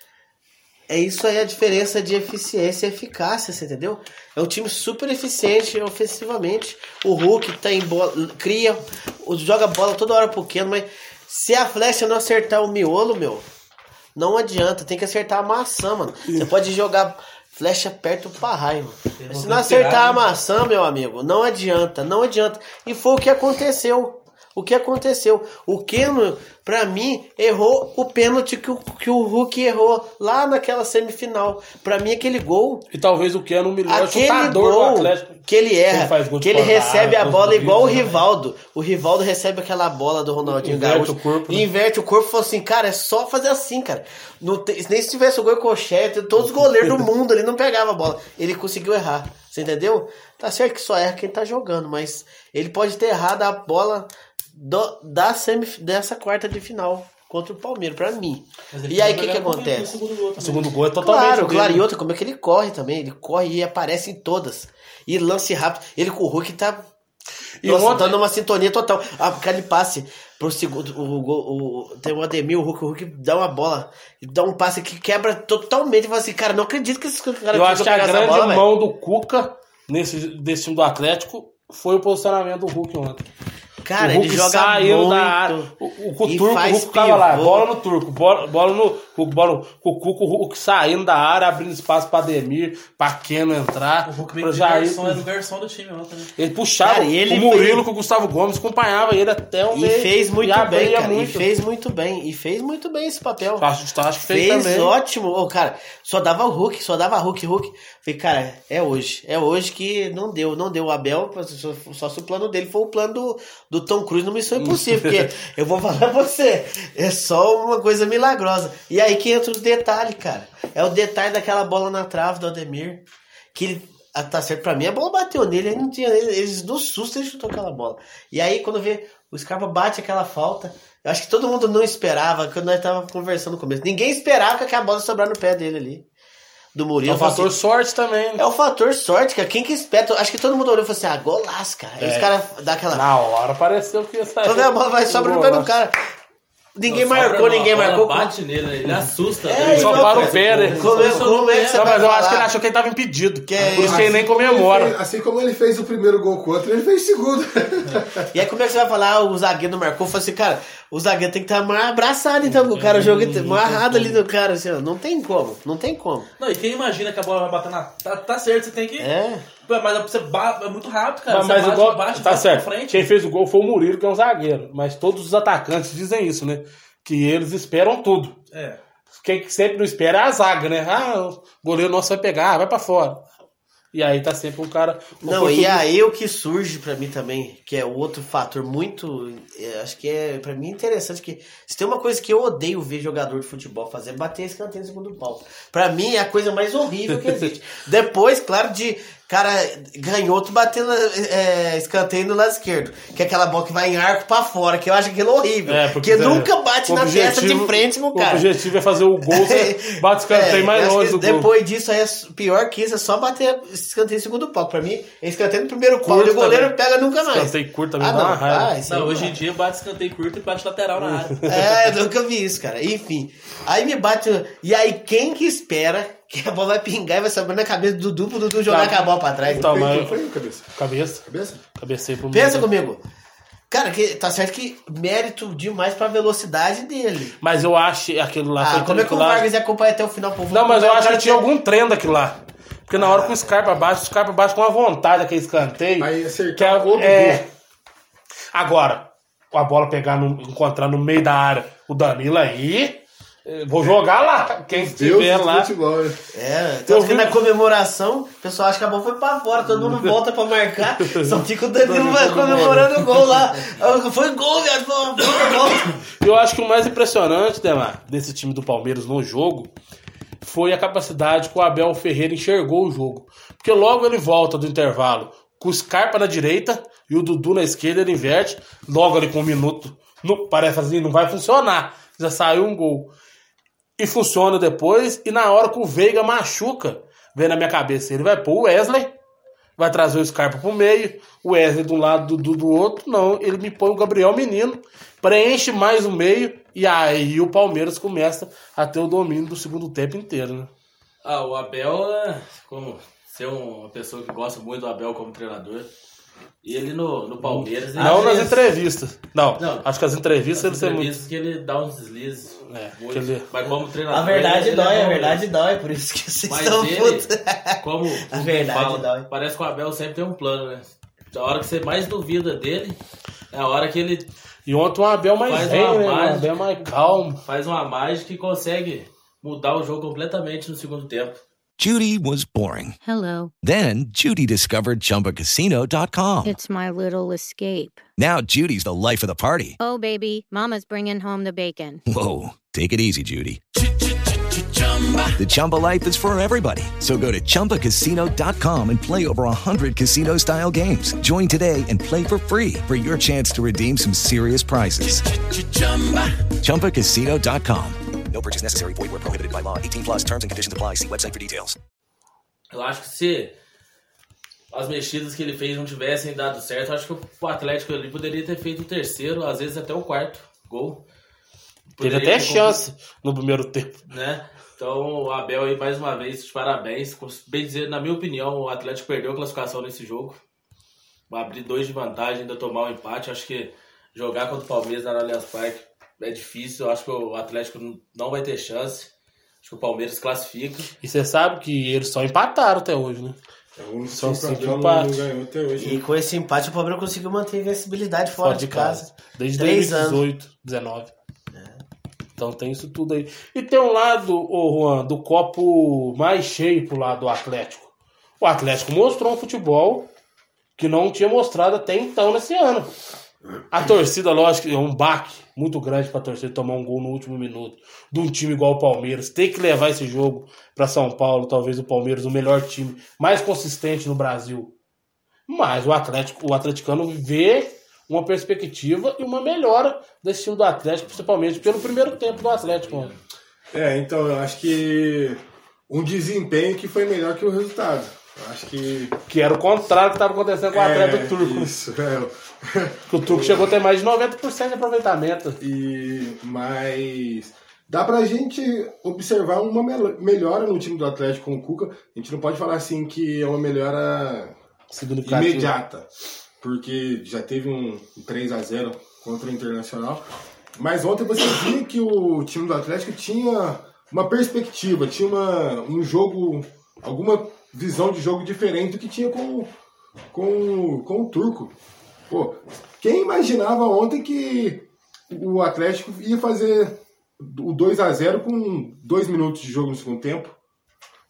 É isso aí a diferença de eficiência e eficácia, você entendeu? É um time super eficiente ofensivamente. O Hulk tem bola, cria, joga bola toda hora pro Keno, mas se a flecha não acertar o miolo, meu, não adianta, tem que acertar a maçã, mano. Você pode jogar flecha perto pra raio, mano. Mas se não acertar a maçã, meu amigo, não adianta, não adianta. E foi o que aconteceu. O que aconteceu? O Keno, pra mim, errou o pênalti que o, que o Hulk errou lá naquela semifinal. Pra mim, aquele gol. E talvez o Keno o melhor Aquele chutador do gol Atlético. que ele erra, Ele de que ele recebe a bola igual o né? Rivaldo. O Rivaldo recebe aquela bola do Ronaldinho Inverte Gaúcho. o corpo, né? Inverte o corpo e fala assim, cara, é só fazer assim, cara. Não tem- nem se tivesse o gol cochete, todos os goleiros do mundo ali não pegavam a bola. Ele conseguiu errar. Você entendeu? Tá certo que só erra quem tá jogando, mas ele pode ter errado a bola do- da semif dessa quarta de final contra o Palmeiras, pra mim. E aí o que que acontece? O segundo gol é totalmente Claro, dele. claro. E outra, como é que ele corre também? Ele corre e aparece em todas. E lance rápido. Ele com o Hulk tá. E nossa, ontem- dando uma sintonia total. Ah, Aquele passe pro segundo. O, o, o- tem o Ademir, o Hulk, o Hulk dá uma bola. e Dá um passe que quebra totalmente. Fala assim, cara, não acredito que esses caras Eu acho que a grande bola, mão do Cuca nesse, desse time do Atlético foi o posicionamento do Hulk ontem. Cara, o Hulk ele joga saindo muito. da área. O, o, o e turco, o faz Hulk ficava lá, bola no turco, bola, bola no Hulk, bola no o Cuca, o Hulk saindo da área, abrindo espaço pra Ademir, pra Keno entrar. O Hulk meio que Jair. garçom, era o garçom do time ontem, né? Ele puxava Cara, e ele o Murilo fez- com o Gustavo Gomes, acompanhava ele até o E meio. fez muito e bem, cara. muito. E fez muito bem. E fez muito bem esse papel. Acho, acho que fez, Fez também. ótimo. Ô, cara, só dava Hulk, só dava Hulk, Hulk. Falei, cara, é hoje. É hoje que não deu, não deu. O Abel, só, só se o plano dele foi o plano do, do Tom Cruise no Missão Impossível. [laughs] porque eu vou falar pra você, é só uma coisa milagrosa. E aí que entra o detalhe, cara. É o detalhe daquela bola na trave do Ademir. Que ele. ah, Tá certo, pra mim a bola bateu nele, ele não tinha. Eles do susto ele chutou aquela bola. E aí, quando vê, o Scarpa bate aquela falta. Eu acho que todo mundo não esperava, quando nós tava conversando no começo. Ninguém esperava que aquela bola sobrar no pé dele ali. Do Murilo. É o fator sorte também. É o fator sorte, cara. Quem que espera? Acho que todo mundo olhou e falou assim: ah, golaço, cara. Aí É. os caras dão aquela. Na hora pareceu que ia sair. Quando a bola vai sobra no pé do cara. Ninguém marcou, ninguém marcou. bate nele, né? ele assusta. É, Ele Só para o pé, né? Como é, como é que você Não, vai mas eu acho que ele achou que ele tava impedido. Que é Por isso que ele nem Assim comemora. fez- assim como ele fez o primeiro gol contra, ele fez o segundo. E aí, como é que você vai falar? O zagueiro não marcou? Fala assim, cara, o zagueiro tem que estar mais abraçado, então, com o cara joga amarrado ali no cara, assim, ó. Não tem como, não tem como. Não, e quem imagina que a bola vai bater na. Tá, tá certo, você tem que. É. Pô, Mas você bate, é muito rápido, cara. Mas, você mas bate, igual, bate, tá bate certo. pra frente. Quem fez o gol foi o Murilo, que é um zagueiro. Mas todos os atacantes dizem isso, né? Que eles esperam tudo. É. Quem sempre não espera é a zaga, né? Ah, o goleiro nosso vai pegar, vai pra fora. E aí tá sempre um cara. Não, e aí o que surge pra mim também, que é outro fator muito, é, acho que é pra mim interessante, que se tem uma coisa que eu odeio ver jogador de futebol fazer, é bater escanteio no segundo pau. Pra mim é a coisa mais horrível que existe. [laughs] Depois, claro, de cara ganhoto batendo é, escanteio no lado esquerdo. Que é aquela bola que vai em arco pra fora, que eu acho aquilo horrível. É, porque é, nunca bate na testa de objetivo- frente no cara. O objetivo é fazer o gol, você [laughs] bate escanteio É, mais longe do gol. Depois disso aí é pior que isso, é só bater escanteio em segundo pau. Pra mim, é escanteio no primeiro pau Curto e o goleiro também. pega nunca mais. Escanteio curto também ah, dá não, uma raiva. ah, Não, aí hoje não. em dia bate escanteio curto e bate lateral na área. É, eu nunca vi isso, cara. Enfim. Aí me bate. E aí, quem que espera que a bola vai pingar e vai saber na cabeça do Dudu pro Dudu jogar Tá. com a bola pra trás? Então, mas- Foi cabeça. Cabeça. Cabeça? Cabecei pro Pensa comigo. Cara, que, tá certo que mérito demais pra velocidade dele. Mas eu acho aquilo lá. Ah, como é que o lá- Vargas ia acompanhar até o final? Pô, Não, mas eu acho que tinha algum trem daquilo lá. Porque na hora que o Scarpa baixa, o Scarpa baixa com uma vontade aquele escanteio. Aí acertar que é, o gol do é... Agora, a bola pegar, no, encontrar no meio da área o Danilo aí. Vou jogar lá. Quem estiver lá. futebol, né? É, Eu tanto que vi- na comemoração, o pessoal acha que a bola foi pra fora, todo mundo [laughs] volta pra marcar, só fica o Danilo comemorando o gol lá. Foi gol, viado, foi gol. Eu acho que o mais impressionante, Demar, desse time do Palmeiras no jogo foi a capacidade que o Abel Ferreira enxergou o jogo. Porque logo ele volta do intervalo com o Scarpa na direita e o Dudu na esquerda, ele inverte. Logo ali com um minuto, não, parece assim, não vai funcionar. Já saiu um gol. E funciona depois, e na hora que o Veiga machuca, vem na minha cabeça, ele vai pôr o Wesley, vai trazer o Scarpa pro meio, o Wesley um lado, do, do outro, não, ele me põe o Gabriel Menino, preenche mais o meio, e aí o Palmeiras começa a ter o domínio do segundo tempo inteiro, né? Ah, o Abel, é, como ser uma pessoa que gosta muito do Abel como treinador, e ele no, no Palmeiras... ele- Não nas entrevistas. Não, Não. acho que as entrevistas ele ser muito. entrevistas que ele dá uns deslizes. É, ele- Mas como treinador... A verdade ele dói, é a bom verdade mesmo. dói, por isso que vocês Mas estão ele, putos. como [laughs] A verdade fala, dói. parece que o Abel sempre tem um plano, né? A hora que você mais duvida dele, é a hora que ele E ontem o Abel mais faz velho, né? O Abel mais calmo. faz uma mágica e consegue mudar o jogo completamente no segundo tempo. Judy was boring. Hello. Then Judy discovered ChumbaCasino.com. It's my little escape. Now Judy's the life of the party. Oh, baby, Mama's bringing home the bacon. Whoa, take it easy, Judy. The Chumba life is for everybody. So go to ChumbaCasino.com and play over 100 casino style games. Join today and play for free for your chance to redeem some serious prizes. ChumbaCasino.com. No purchase necessary. Void where prohibited by law. 18 plus terms and conditions apply. See website for details. Eu acho que se as mexidas que ele fez não tivessem dado certo, acho que o Atlético ali poderia ter feito o terceiro, às vezes até o quarto gol. Teve até chance no primeiro tempo. né? Então, o Abel aí, mais uma vez, de parabéns. Bem dizer, na minha opinião, o Atlético perdeu a classificação nesse jogo. Abrir dois de vantagem, ainda tomar o empate. Acho que jogar contra o Palmeiras na Allianz Parque é difícil. Eu acho que o Atlético não vai ter chance. Acho que o Palmeiras classifica. E você sabe que eles só empataram até hoje, né? Sim, o cinco empates. hoje. E com esse empate, o Palmeiras conseguiu manter a invencibilidade fora, Fora de casa. Desde Três 2018, 19. Então tem isso tudo aí. E tem um lado, ô Juan, do copo mais cheio pro lado do Atlético. O Atlético mostrou um futebol que não tinha mostrado até então nesse ano. A torcida, lógico, é um baque muito grande pra torcida tomar um gol no último minuto. De um time igual o Palmeiras. Ter que levar esse jogo pra São Paulo, talvez o Palmeiras, o melhor time, mais consistente no Brasil. Mas o Atlético, o atleticano vê uma perspectiva e uma melhora desse time do Atlético, principalmente pelo primeiro tempo do Atlético. É, então eu acho que um desempenho que foi melhor que o resultado. Eu acho que. Que era o contrário que estava acontecendo com o Atlético É, Turco. Isso, é. [laughs] Que o Turco chegou a ter mais de 90% de aproveitamento. E, mas dá pra gente observar uma mel- melhora no time do Atlético com o Cuca. A gente não pode falar assim que é uma melhora imediata, porque já teve um 3 a 0 contra o Internacional. Mas ontem você [coughs] via que o time do Atlético tinha uma perspectiva, tinha uma, um jogo, alguma visão de jogo diferente do que tinha com, com, com o Turco. Pô, quem imaginava ontem que o Atlético ia fazer o 2 a 0 com dois minutos de jogo no segundo tempo?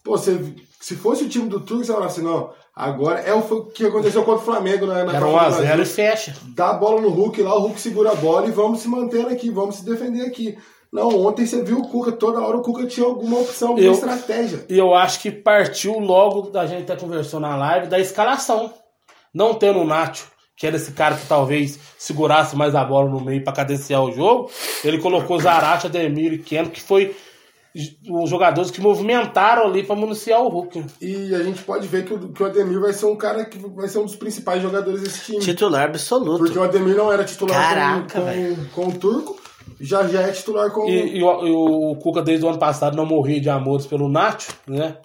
Pô, você, se fosse o time do Turco, você falava assim, não, agora é o que aconteceu contra o Flamengo na, na Era Copa 1 a do 0 e fecha. Dá a bola no Hulk lá, o Hulk segura a bola e vamos se mantendo aqui, vamos se defender aqui. Não, ontem você viu o Cuca, toda hora o Cuca tinha alguma opção, alguma Eu- estratégia. E eu acho que partiu logo da gente até conversou na live da escalação. Não tendo o Nacho, que era esse cara que talvez segurasse mais a bola no meio para cadenciar o jogo, ele colocou Zarate, Ademir e Keno, que foi os jogadores que movimentaram ali para municiar o Hulk. E a gente pode ver que o, que o Ademir vai ser um cara que vai ser um dos principais jogadores desse time. Titular absoluto. Porque o Ademir não era titular Caraca, com, com, com o Turco, já já é titular com E, e o, e o Cuca, desde o ano passado, não morria de amores pelo Nacho, né?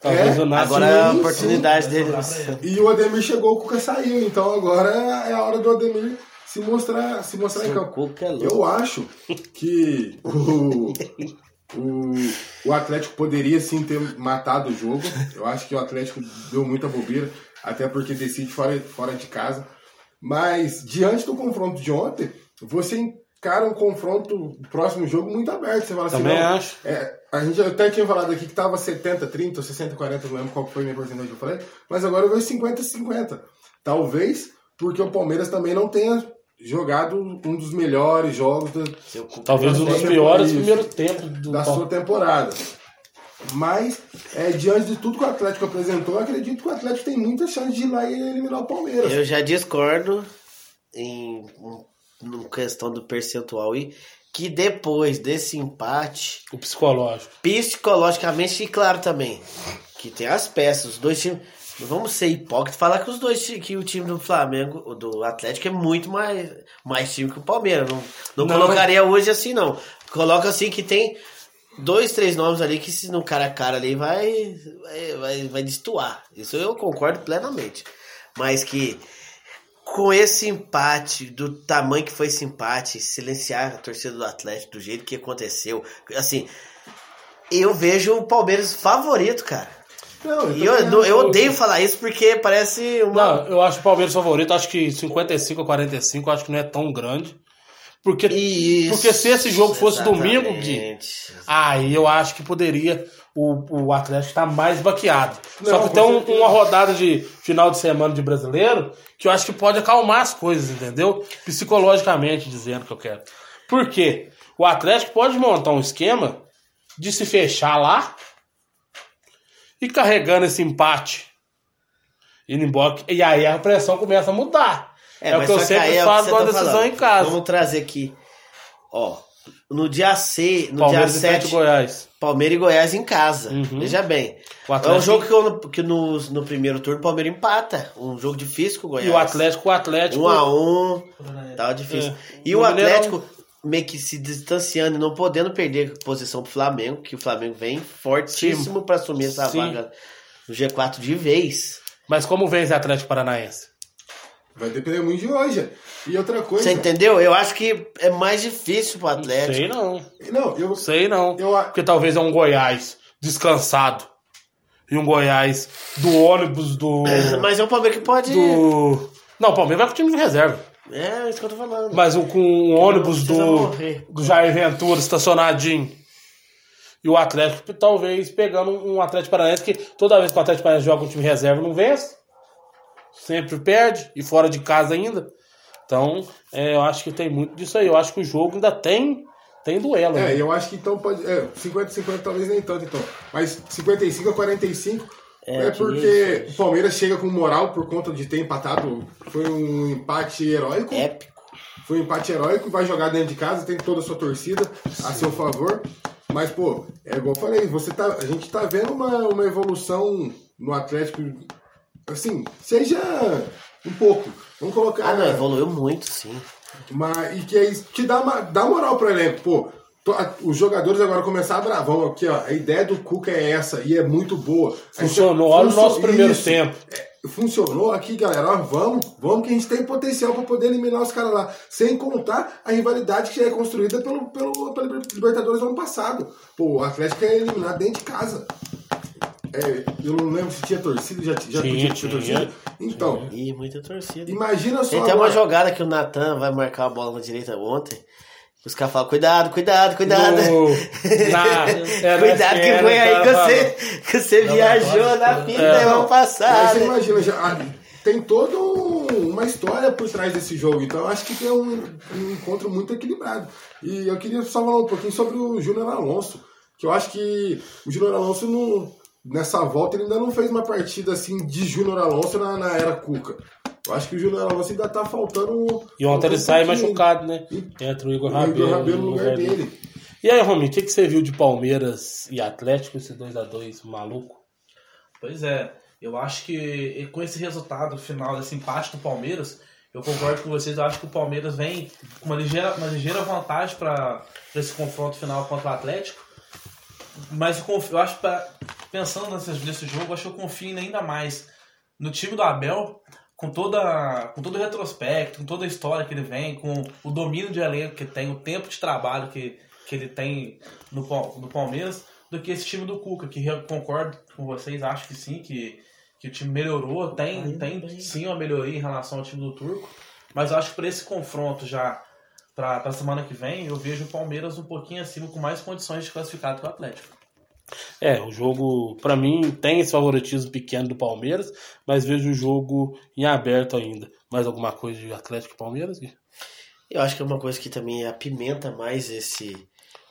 Talvez É, o Nacho. agora é a oportunidade sim. dele. E o Ademir chegou, o Cuca saiu. Então agora é a hora do Ademir se mostrar, se mostrar em campo. é Eu acho que o, o, o Atlético poderia sim ter matado o jogo. Eu acho que o Atlético deu muita bobeira, até porque decide fora, fora de casa. Mas diante do confronto de ontem, você encara um confronto do próximo jogo muito aberto. Você fala assim, Também não, acho. é, a gente até tinha falado aqui que tava 70, 30, ou 60, 40, não lembro qual foi a minha porcentagem que eu falei, mas agora eu vejo 50, 50. Talvez porque o Palmeiras também não tenha jogado um dos melhores jogos da, Talvez um dos piores primeiros tempos do da sua temporada. Mas, é, diante de tudo que o Atlético apresentou, acredito que o Atlético tem muita chance de ir lá e eliminar o Palmeiras. Eu já discordo em, em, em questão do percentual aí, que depois desse empate, O psicológico. psicologicamente, e claro também, que tem as peças, os dois times. Não vamos ser hipócritas e falar que os dois que o time do Flamengo, do Atlético, é muito mais, mais time que o Palmeiras. Não, não, Não. colocaria hoje assim, não. Coloca assim que tem dois, três nomes ali que se no cara a cara ali vai, vai, vai, vai destoar. Isso eu concordo plenamente. Mas que com esse empate, do tamanho que foi esse empate, silenciar a torcida do Atlético do jeito que aconteceu, assim, eu vejo o Palmeiras favorito, cara. Não, eu, eu, eu odeio falar isso porque parece uma. Não, eu acho o Palmeiras favorito, acho que 55 a 45, eu acho que não é tão grande. Porque, porque se esse jogo fosse domingo, Gui, aí eu acho que poderia o, o Atlético estar mais baqueado. Só Não, que com tem um- uma rodada de final de semana de brasileiro que eu acho que pode acalmar as coisas, entendeu? Psicologicamente dizendo que eu quero. Por quê? O Atlético pode montar um esquema de se fechar lá e carregando esse empate. Indo embora. E aí a pressão começa a mudar. É, o mas que eu sempre é o que com a tá decisão falando. em casa. Vamos trazer aqui. Ó, no dia C, no Palmeiras dia e Atlético 7, Goiás. Palmeiras e Goiás em casa. Veja bem. O É um jogo que, eu- que no, no primeiro turno o Palmeiras empata. Um jogo difícil com o Goiás. E o Atlético, o Atlético. Um a um. Tava difícil. É. E o Atlético meio que se distanciando e não podendo perder posição pro Flamengo, que o Flamengo vem fortíssimo para assumir essa Sim. vaga no G4 de vez. Mas como vence o Atlético Paranaense? Vai depender muito de hoje. E outra coisa. Você entendeu? Eu acho que é mais difícil pro Atlético. Sei não. Não, eu sei não. Porque talvez é um Goiás descansado. E um Goiás do ônibus do. [coughs] Mas é um Palmeiras que pode. do... Não, o Palmeiras vai com o time de reserva. É, isso que eu tô falando. Mas o, com o ônibus precisa do, do Jair Ventura estacionadinho. E o Atlético, talvez, pegando um Atlético Paranaense que toda vez que o Atlético Paranaense joga com um time reserva não vence. Sempre perde. E fora de casa ainda. Então, é, eu acho que tem muito disso aí. Eu acho que o jogo ainda tem, tem duelo. É, né? eu acho que então pode. É, 50 50 talvez nem tanto, então. Mas 55 a 45 É, é, que porque o Palmeiras chega com moral por conta de ter empatado. Foi um empate heróico. Épico. Foi um empate heróico, vai jogar dentro de casa, tem toda a sua torcida a seu favor. Mas, pô, é igual eu falei, você tá, a gente tá vendo uma, uma evolução no Atlético. Assim, seja um pouco. Vamos colocar. Ah, não, evoluiu muito, sim. Mas, e que é isso que dá, dá moral pro elenco. Pô, os jogadores agora começaram a bravão aqui, ó. A ideia do Cuca é essa e é muito boa. Funcionou. Olha o nosso primeiro isso. tempo. É, funcionou aqui, galera. Ó, vamos, vamos que a gente tem potencial pra poder eliminar os caras lá. Sem contar a rivalidade que já é construída pelo, pelo, pela Libertadores do ano passado. Pô, o Atlético é eliminado dentro de casa. É, eu não lembro se tinha torcida, já, já Tinha, tinha. torcida. Então, Ih, muita torcida. imagina só. Tem até uma jogada que o Natan vai marcar a bola na direita ontem. Os caras falam, cuidado, cuidado, cuidado. No- na- [laughs] é, cuidado que foi aí cara que você, que você viajou na fita É. e vamos Aí passar. você imagina, já, ah, tem toda um- uma história por trás desse jogo. Então eu acho que é um, um encontro muito equilibrado. E eu queria só falar um pouquinho sobre o Júnior Alonso, que eu acho que o Júnior Alonso não, nessa volta ele ainda não fez uma partida assim de Júnior Alonso na, na era Cuca. Eu acho que o Júnior Alonso ainda tá faltando. E ontem ele faltando um sai machucado, né? Entra o Igor O Igor Rabelo, Rabelo no lugar dele. E aí, Rominho, o que, que você viu de Palmeiras e Atlético, esse 2x2 maluco? Pois é, eu acho que com esse resultado final desse empate do Palmeiras, eu concordo com vocês, eu acho que o Palmeiras vem com uma ligeira, uma ligeira vantagem para esse confronto final contra o Atlético. Mas eu, eu acho, pra, pensando nesse, nesse jogo, eu acho que eu confio ainda mais no time do Abel, com, toda, com todo o retrospecto, com toda a história que ele vem, com o domínio de elenco que tem, o tempo de trabalho que, que ele tem no, no Palmeiras, do que esse time do Cuca, que eu concordo com vocês, acho que sim, que, que o time melhorou, tem, tem sim uma melhoria em relação ao time do Turco, mas eu acho que para esse confronto já, para a semana que vem, eu vejo o Palmeiras um pouquinho acima, com mais condições de classificar do que o Atlético. É, o jogo, pra mim, tem esse favoritismo pequeno do Palmeiras, mas vejo o jogo em aberto ainda. Mais alguma coisa de Atlético e Palmeiras, Gui? Eu acho que é uma coisa que também apimenta mais esse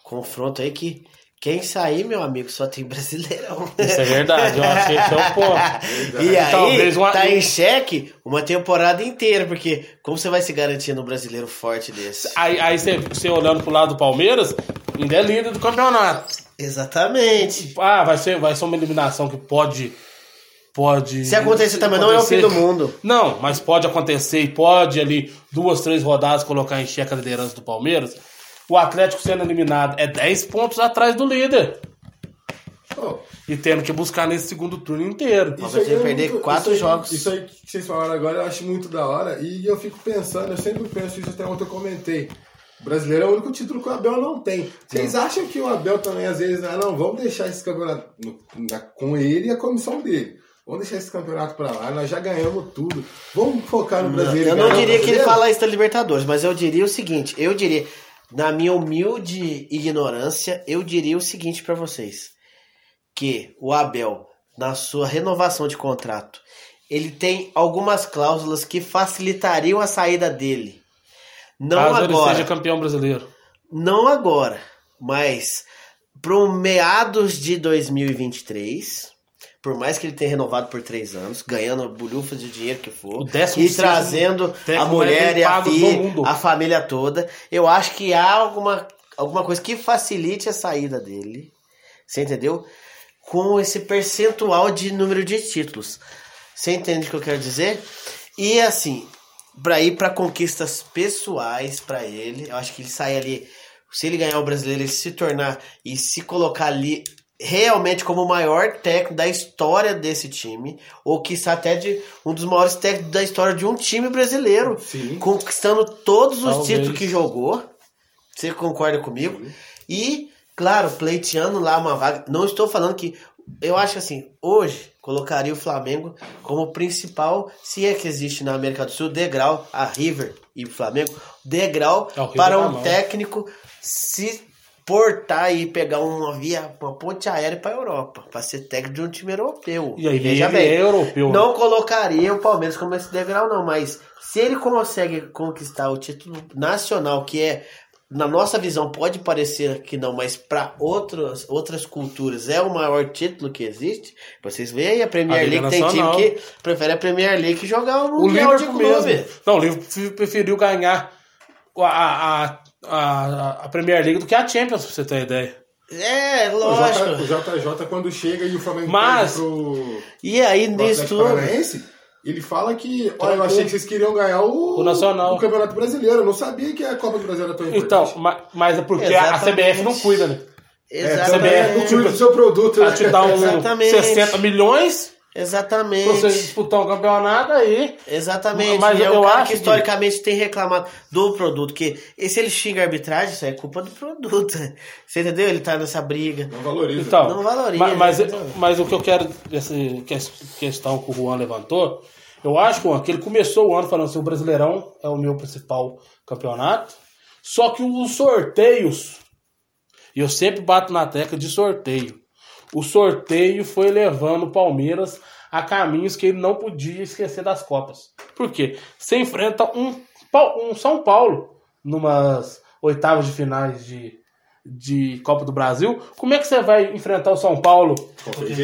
confronto aí que quem sair, meu amigo, só tem [laughs] brasileirão. Isso é verdade, eu acho que esse é o ponto. [laughs] E aí, Talvez uma- tá em xeque uma temporada inteira, porque como você vai se garantir no brasileiro forte desse? Aí, aí você, você olhando pro lado do Palmeiras, ainda é líder do campeonato. Exatamente. Ah, vai ser, vai ser uma eliminação que pode. Pode. Se acontecer também, não é o fim do mundo. Não, mas pode acontecer e pode ali duas, três rodadas colocar em xeque a liderança do Palmeiras. O Atlético sendo eliminado é 10 pontos atrás do líder. E tendo que buscar nesse segundo turno inteiro. Isso aí é muito- isso aí- Isso aí que vocês falaram agora eu acho muito da hora. E eu fico pensando, eu sempre penso isso, até ontem eu comentei. O brasileiro é o único título que o Abel não tem. Vocês acham que o Abel também, às vezes, ah, não, vamos deixar esse campeonato com ele e a comissão dele. Vamos deixar esse campeonato pra lá, nós já ganhamos tudo. Vamos focar no brasileiro. Eu não diria que ele fala isso da Libertadores, mas eu diria o seguinte: eu diria, na minha humilde ignorância, eu diria o seguinte pra vocês: que o Abel, na sua renovação de contrato, ele tem algumas cláusulas que facilitariam a saída dele. Não Caso agora. ele seja campeão brasileiro. Não agora, mas pro meados de 2023, por mais que ele tenha renovado por três anos, ganhando bulhufas de dinheiro que for, décimo e trazendo a mulher e a filha, a família toda, eu acho que há alguma, alguma coisa que facilite a saída dele, você entendeu? Com esse percentual de número de títulos. Você entende o que eu quero dizer? E assim, para ir para conquistas pessoais para ele, eu acho que ele sai ali, se ele ganhar o brasileiro, ele se tornar e se colocar ali realmente como o maior técnico da história desse time, ou que até de um dos maiores técnicos da história de um time brasileiro, conquistando todos os Talvez. títulos que jogou. Você concorda comigo? E, claro, pleiteando lá uma vaga. Não estou falando que. Eu acho assim, hoje colocaria o Flamengo como principal, se é que existe na América do Sul, degrau, a River e o Flamengo, degrau É, o para tá um técnico se portar e pegar uma via, uma ponte aérea para a Europa, para ser técnico de um time europeu. E aí, Veja bem, é europeu, Não né? colocaria o Palmeiras como esse degrau, não, mas se ele consegue conquistar o título nacional, que é, na nossa visão, pode parecer que não, mas para outras, outras culturas é o maior título que existe. Vocês veem aí a Premier A League, tem time que prefere a Premier League que jogar o O Mundial de Liverpool Clube. mesmo. Não, o Liverpool preferiu ganhar a, a, a, a Premier League do que a Champions, pra você ter ideia. É, O, lógico. J, o JJ, quando chega e o Flamengo Mas- pro, E aí, nisso tudo. Ele fala que, olha, eu achei que vocês queriam ganhar o, O Nacional. o Campeonato Brasileiro. Eu não sabia que a Copa do Brasil era tão importante. Então, ma- mas é porque a, a Exatamente. CBF não cuida, né? É, A também CBF não cuida do seu produto, Ela né? te dá um Exatamente. 60 milhões Exatamente. pra você disputar um campeonato aí. Exatamente. Mas e é eu o cara acho que que- historicamente tem reclamado do produto. Que se ele xinga a arbitragem, isso é culpa do produto. [laughs] Você entendeu? Ele tá nessa briga. Não valoriza. Então, Não valoriza. ma- Mas, entendeu? mas, o que eu quero, essa que- questão que o Juan levantou, eu acho que ele começou o ano falando assim: o Brasileirão é o meu principal campeonato, só que os sorteios, e eu sempre bato na tecla de sorteio, o sorteio foi levando o Palmeiras a caminhos que ele não podia esquecer das Copas. Por quê? Você enfrenta um, um São Paulo numas oitavas de finais de, de Copa do Brasil. Como é que você vai enfrentar o São Paulo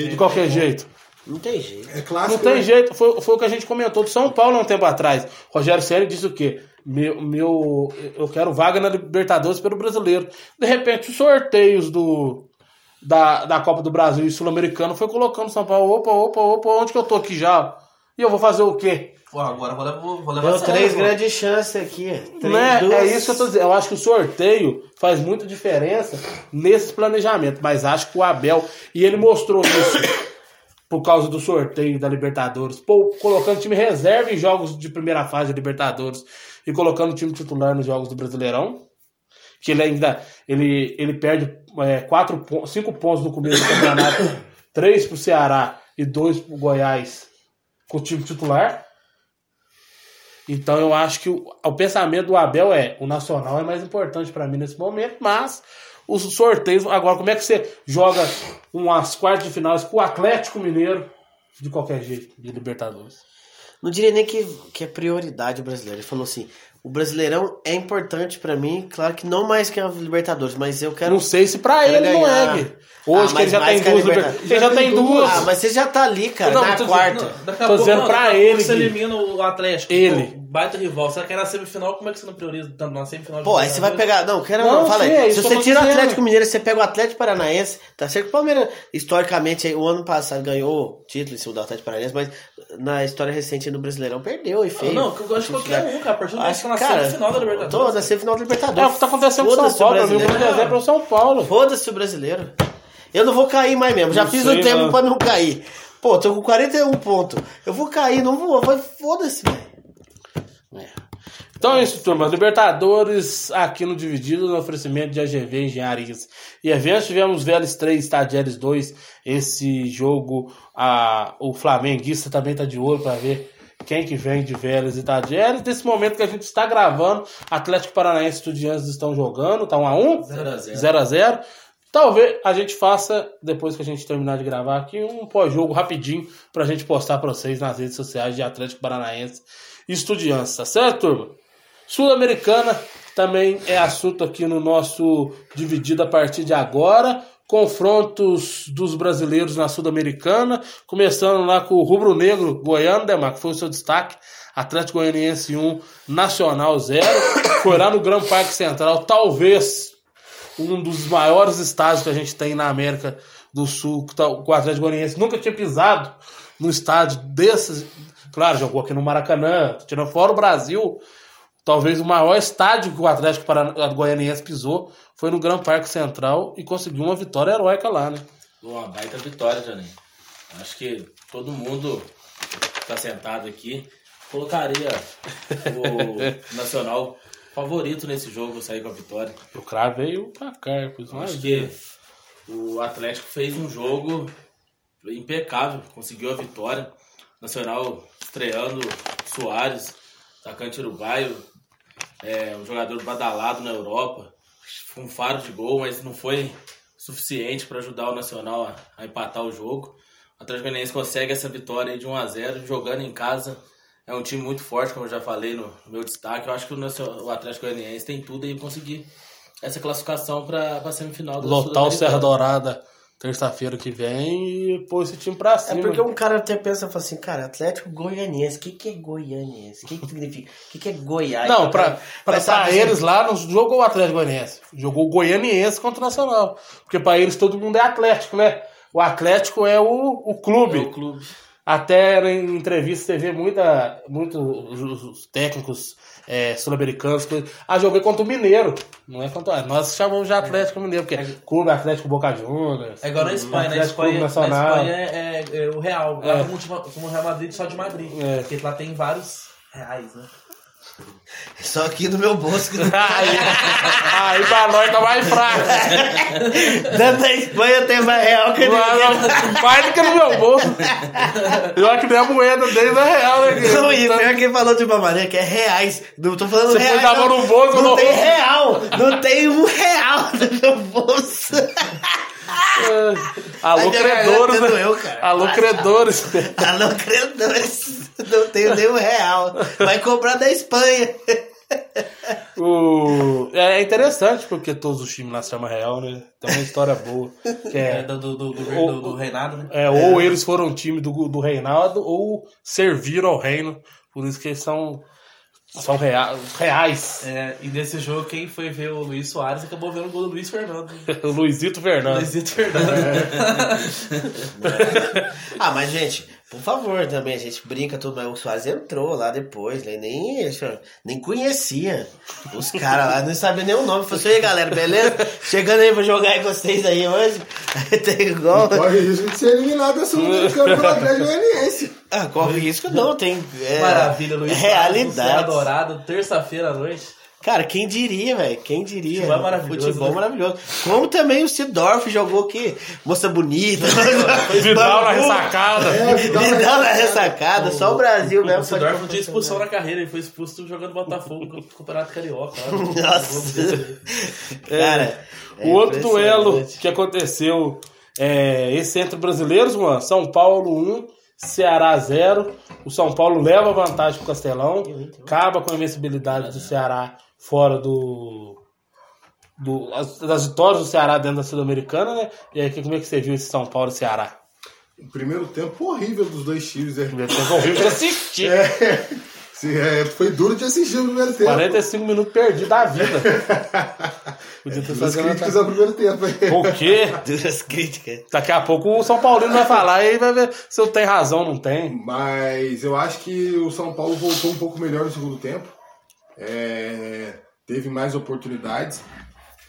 de qualquer jeito? Não tem jeito. É clássico. Não tem né? jeito. Foi, foi o que a gente comentou do São Paulo há um tempo atrás. Rogério Ceni disse o quê? Meu, meu, eu quero vaga na Libertadores pelo brasileiro. De repente, os sorteios do, da, da Copa do Brasil e Sul-Americano foi colocando São Paulo. Opa, opa, opa, onde que eu tô aqui já? E eu vou fazer o quê? Pô, agora eu vou, levar- vou, levar sério, três pô. grandes chances aqui. Três, Né? duas- É isso que eu tô dizendo. Eu acho que o sorteio faz muita diferença nesse planejamento. Mas acho que o Abel, e ele mostrou isso por causa do sorteio da Libertadores, pô, colocando time reserva em jogos de primeira fase da Libertadores e colocando time titular nos jogos do Brasileirão. Que ele ainda ele, ele perde é, quatro, cinco pontos no começo do campeonato, [coughs] três pro Ceará e dois pro Goiás com o time titular. Então eu acho que o, o pensamento do Abel é o nacional é mais importante para mim nesse momento, mas os sorteios. Agora como é que você joga umas quartas de finais com o Atlético Mineiro? De qualquer jeito. De Libertadores? Não diria nem que, que é prioridade brasileira. Ele falou assim: o Brasileirão é importante pra mim, claro que não mais que a Libertadores, mas eu quero. Não sei se pra quero ele não é. Hoje que ele já tem que a duas Libertadores. Liber- ele já tem duas. Ah, mas você já tá ali, cara, Não, na tô dizendo- quarta. Não, daqui a Tô pouco, dizendo não, pra daqui a pouco ele, Você elimina o Atlético. Ele. Pô, baita rival. Você quer na semifinal, como é que você não prioriza tanto na semifinal? de Pô, aí você vai pegar. Não, quero Não, não, fala é aí. isso Se que você tira o dizendo. Atlético Mineiro, você pega o Atlético Paranaense, tá certo que o Palmeiras, historicamente, aí, o ano passado ganhou título em cima do Atlético Paranaense, mas na história recente no Brasileirão perdeu e feio. Não, que eu gosto de qualquer um, cara. A partir do momento que Acho na cara, semifinal da Libertadores. Tô na semifinal da Libertadores. É o que tá acontecendo com o São Paulo, o exemplo é São Paulo. Foda-se o brasileiro. Eu não vou cair mais mesmo. Já Não fiz sei, o tempo não. pra não cair. Pô, tô com 41 pontos. Eu vou cair, não vou. Vai, Foda-se, velho. Então é isso, turma. Libertadores aqui no Dividido, no oferecimento de AGV Engenharias e Eventos. Tivemos Vélez 3, Tadieres 2. Esse jogo, a, o Flamenguista também tá de olho para ver quem que vem de Vélez e Tadieres. Nesse momento que a gente está gravando, Atlético Paranaense e Estudiantes estão jogando. Tá 1 a 1 0 a 0. 0 a 0 Talvez a gente faça, depois que a gente terminar de gravar aqui, um pós-jogo rapidinho pra gente postar pra vocês nas redes sociais de Atlético Paranaense e Estudiantes, tá certo, turma? Sul-Americana também é assunto aqui no nosso Dividido a partir de agora. Confrontos dos brasileiros na Sul-Americana, começando lá com o Rubro Negro Goiano, Demar, que foi o seu destaque. Atlético Goianiense 1, Nacional 0. Foi lá no Gran Parque Central, talvez um dos maiores estádios que a gente tem na América do Sul, que tá- o Atlético Goianiense nunca tinha pisado no estádio desses. Claro, jogou aqui no Maracanã, tirando fora o Brasil. Talvez o maior estádio que o Atlético Parana- Goianiense pisou foi no Gran Parque Central e conseguiu uma vitória heróica lá, né? Uma baita vitória, Janinho. Acho que todo mundo que tá sentado aqui colocaria o [laughs] Nacional favorito nesse jogo sair com a vitória. O cravei o placar, pois mais Acho que o Atlético fez um jogo impecável, conseguiu a vitória. Nacional estreando Soares, atacante uruguaio, é, um jogador badalado na Europa, um faro de gol, mas não foi suficiente para ajudar o Nacional a, a empatar o jogo. O Atlético Goianiense consegue essa vitória aí de 1 a 0 jogando em casa. É um time muito forte, como eu já falei no meu destaque. Eu acho que o, Nacional- o Atlético Goianiense tem tudo aí para conseguir essa classificação para a semifinal da Lotar o Serra. Dourada terça-feira que vem e pôr esse time pra É cima. porque um cara até pensa fala assim, cara, Atlético Goianiense, o que, que é Goianiense? O que, que significa? O que, que é Goiás? Não, pra, pra, pra se- eles lá não jogou o Atlético Goianiense. Jogou o Goianiense contra o Nacional. Porque pra eles todo mundo é Atlético, né? O Atlético é o, o clube. É o clube. Até em entrevista você vê muita, muito os, os técnicos é, sul-americanos. coisa- Ah, joguei contra o Mineiro. Não é contra. Nós chamamos de Atlético Mineiro, porque é Clube Atlético Boca Juniors. É igual na Espanha, na Espanha, na. Espanha é, é- é o real. Lá É. como, como o Real Madrid só de Madrid. É. Porque lá tem vários reais, né? Só aqui no meu bolso. aí, [laughs] aí pra nós tá mais fraco. [laughs] Dentro da Espanha tem mais real que não, mais do que no meu bolso. Eu acho que nem a moeda deles é real, né? Não, e pior que falou de uma maneira que é reais. Não tô falando Você reais. põe a mão no bolso, não não. tem real. Não tem um real no meu bolso. [laughs] Alô, A minha garganta credores. né? doeu, cara. Alô, credores. [laughs] Alô, credores. Não tenho nenhum real. Vai comprar da Espanha. O... É interessante porque todos os times lá se chamam Real, né? Tem uma história boa. Que é, É, do, do, do, do, ou- do- do reinado, né? é, ou eles foram um time do, do reinado ou serviram ao reino. Por isso que eles são, são rea- reais. É, e nesse jogo, quem foi ver o Luiz Soares acabou vendo o gol do Luiz Fernando. [laughs] o Luizito Fernandes. Luizito Fernando. [laughs] [laughs] Ah, mas, gente, por favor, também, a gente brinca tudo, mas o Soares entrou lá depois, né? Nem, nem conhecia os caras lá, não sabia nem o nome. Falei assim, e aí, galera, beleza? Chegando aí pra jogar aí com vocês aí hoje. [laughs] Tem igual. Corre risco de ser eliminado da Sul-Americana pelo Atlético Goianiense. Ah, corre risco não, tem. É, Maravilha, Luiz. Realidade. Dourado, terça-feira à noite. Cara, quem diria, velho? Quem diria? Futebol é maravilhoso, Futebol né? maravilhoso. Como também o Sidorf jogou aqui. Moça bonita. [laughs] Vidal na ressacada. É, Vidal na ressacada. Só o Brasil mesmo. O Sidorf não tinha expulsão na carreira, ele foi expulso jogando Botafogo [laughs] no Campeonato Carioca. [laughs] Nossa. Cara, o outro duelo que aconteceu é esse entre brasileiros, mano. São Paulo 1, Ceará 0. O São Paulo leva vantagem pro Castelão. Acaba com a invencibilidade do Ceará fora do. do as- das vitórias do Ceará dentro da Sul-Americana, né? E aí, como é que você viu esse São Paulo e Ceará? O primeiro tempo horrível dos dois times. É. Primeiro tempo horrível de assistir. É. É, foi duro de assistir o primeiro tempo. 45 minutos perdidos da vida. [laughs] Podia ter Duras feito críticas ao primeiro tempo. O quê? [laughs] Duras críticas. Daqui a pouco o São Paulino vai falar e vai ver se eu tenho razão ou não tem. Mas eu acho que o São Paulo voltou um pouco melhor no segundo tempo. É, teve mais oportunidades.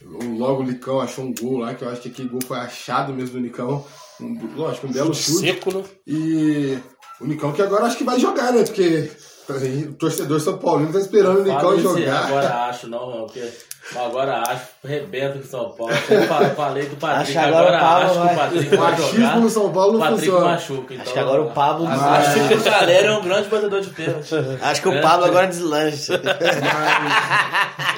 Logo o Licão achou um gol lá, que eu acho que aquele gol foi achado mesmo do Nicão. Um, lógico, um belo chute. seco, né? E o Nicão que agora acho que vai jogar, né? Porque o torcedor São Paulino tá esperando o Nicão jogar. Agora acho, não, não, porque agora acho, rebenta com São Paulo. Eu fa- falei do Patrick, Acho que agora agora, acho que vai- o Patrick vai jogar. no São Paulo não funciona. machuca. Então, Acho que agora o Pablo Acho deslancha. que o galera é um grande batedor de pênalti. Acho que o. Pablo agora deslancha. [laughs]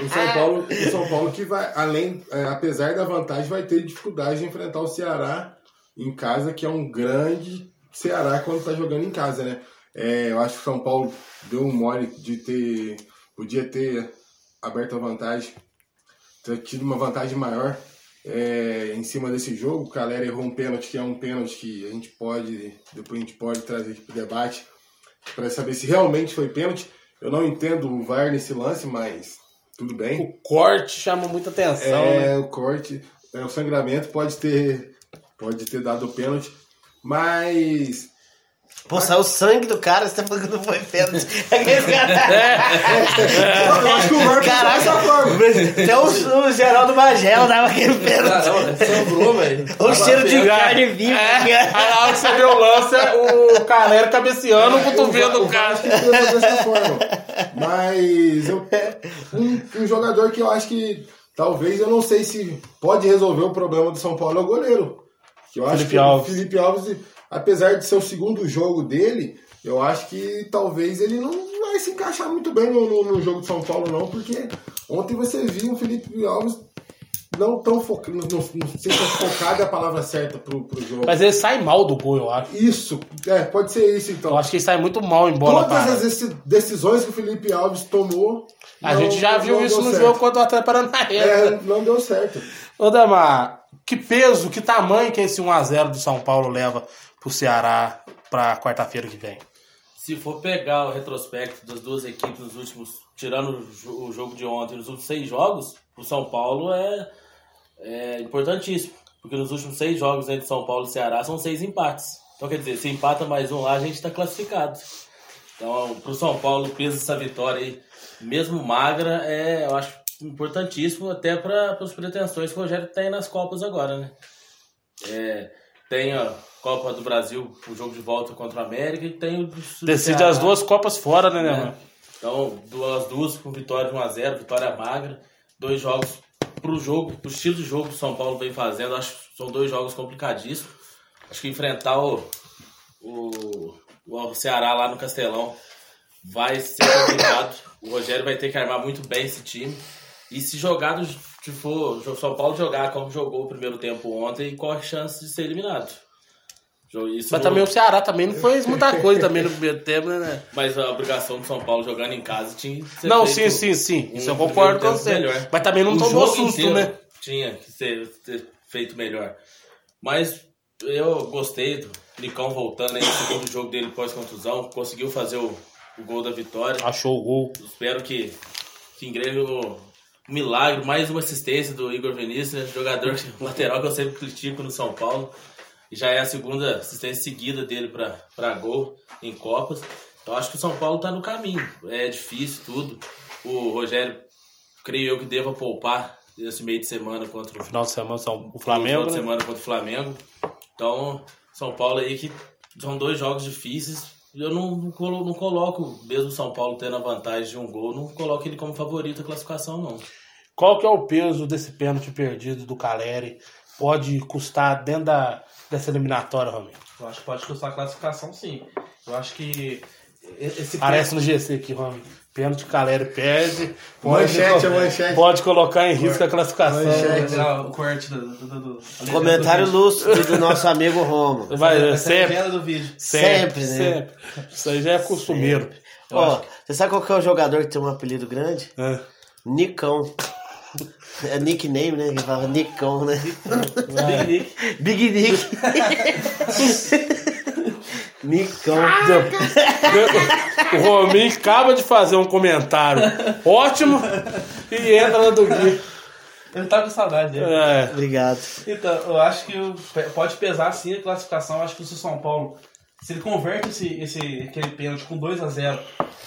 O São Paulo, o São Paulo que vai, além, é, apesar da vantagem, vai ter dificuldade de enfrentar o Ceará em casa, que é um grande Ceará quando está jogando em casa, né? É, eu acho que o São Paulo deu um mole de ter, podia ter aberto a vantagem, ter tido uma vantagem maior é, em cima desse jogo. O Calera errou um pênalti, que é um pênalti que a gente pode, depois a gente pode trazer para o debate para saber se realmente foi pênalti. Eu não entendo o VAR nesse lance, mas tudo bem. O corte chama muita atenção. É, né? o corte, é, o sangramento pode ter, pode ter dado o pênalti, mas Pô, saiu o sangue do cara, você tá falando que não foi pênalti. [laughs] Aquele cara... Eu acho que o VAR Caraca, dessa forma. até o, o Geraldo Magela dava aquele pênalti. Sobrou, velho. O cheiro de carne viva. É, aí na hora que você vê o lance, é o Calera cabeceando o cotovelo do cara. Eu fazer dessa forma. Mas eu, um, um jogador que eu acho que talvez eu não sei se pode resolver o problema do São Paulo é o goleiro. Que eu acho Felipe que Alves. o Felipe Alves, apesar de ser o segundo jogo dele, eu acho que talvez ele não vai se encaixar muito bem no, no- no jogo de São Paulo, não, porque ontem você viu o Felipe Alves não tão focado, não, não sei se é focado é a palavra certa pro, pro jogo. Mas ele sai mal do gol, eu acho. Isso, é, pode ser isso então. Eu acho que ele sai muito mal em bola Todas parada. as deci- decisões que o Felipe Alves tomou. A não- gente já viu isso no certo. jogo contra o Atlético Paranaense. É, não deu certo. Ô, Damar, que peso, que tamanho que esse 1x0 do São Paulo leva pro Ceará pra quarta-feira que vem? Se for pegar o retrospecto das duas equipes nos últimos, tirando o jo- o jogo de ontem, nos últimos seis jogos, o São Paulo é, é importantíssimo. Porque nos últimos seis jogos entre São Paulo e Ceará são seis empates. Então, quer dizer, se empata mais um lá, a gente está classificado. Então, pro São Paulo, o peso dessa vitória aí, mesmo magra, é, eu acho importantíssimo até para as pretensões que o Rogério tem nas Copas agora, né? É, tem a Copa do Brasil, o jogo de volta contra o América, e tem o Decide Ceará. as duas Copas fora, né, né? Então, duas, duas com vitória de 1x0, vitória magra. Dois jogos pro jogo, pro estilo de jogo que o São Paulo vem fazendo. Acho que são dois jogos complicadíssimos. Acho que enfrentar o, o, o Ceará lá no Castelão vai ser complicado. O Rogério vai ter que armar muito bem esse time. E se jogar do, se for o São Paulo jogar como jogou o primeiro tempo ontem, corre chance de ser eliminado. Isso Mas não- também o Ceará também não fez muita coisa também no primeiro tempo, né? Mas a obrigação do São Paulo jogando em casa tinha que ser Não, sim, sim, sim. Isso eu concordo com você. melhor. Mas também não O tomou susto, né? Tinha que ser, feito melhor. Mas eu gostei do Nicão voltando aí no segundo jogo dele pós-contusão. Conseguiu fazer o, o gol da vitória. Achou o gol. Espero que, que engreje o milagre, mais uma assistência do Igor Vinícius, né? jogador [laughs] lateral que eu sempre critico no São Paulo. E já é a segunda assistência seguida dele para gol em Copas. Então acho que o São Paulo está no caminho. É difícil tudo. O Rogério, creio eu que deva poupar esse meio de semana contra o Final de semana são o no Flamengo. final de né? semana contra o Flamengo. Então, São Paulo aí que são dois jogos difíceis. Eu não, não colo- não coloco, mesmo o São Paulo tendo a vantagem de um gol, não coloco ele como favorito à classificação, não. Qual que é o peso desse pênalti perdido do Caleri? Pode custar dentro da, dessa eliminatória, Romero? Eu acho que pode custar a classificação, sim. Eu acho que esse Aparece no GC aqui, Romero. Pênalti Caleri perde. Manchete, é manchete. Pode colocar em risco a classificação. o corte do, do, do, Comentário lúcido do nosso amigo Romo. [laughs] Vai, Essa é a sempre. do vídeo. Sempre, né? sempre. Isso aí já é costumeiro. Ó, acho. você sabe qual que é o jogador que tem um apelido grande? É. Nicão. É nickname, né? Ele fala Nicão, né? Big Nick. Big Nick. [laughs] Nicão. O Rominho acaba de fazer um comentário ótimo e entra na do Gui. Ele tá com saudade dele. É. Obrigado. Então, eu acho que pode pesar sim a classificação. Eu acho que se o São Paulo, se ele converte esse, esse, aquele pênalti com 2 a 0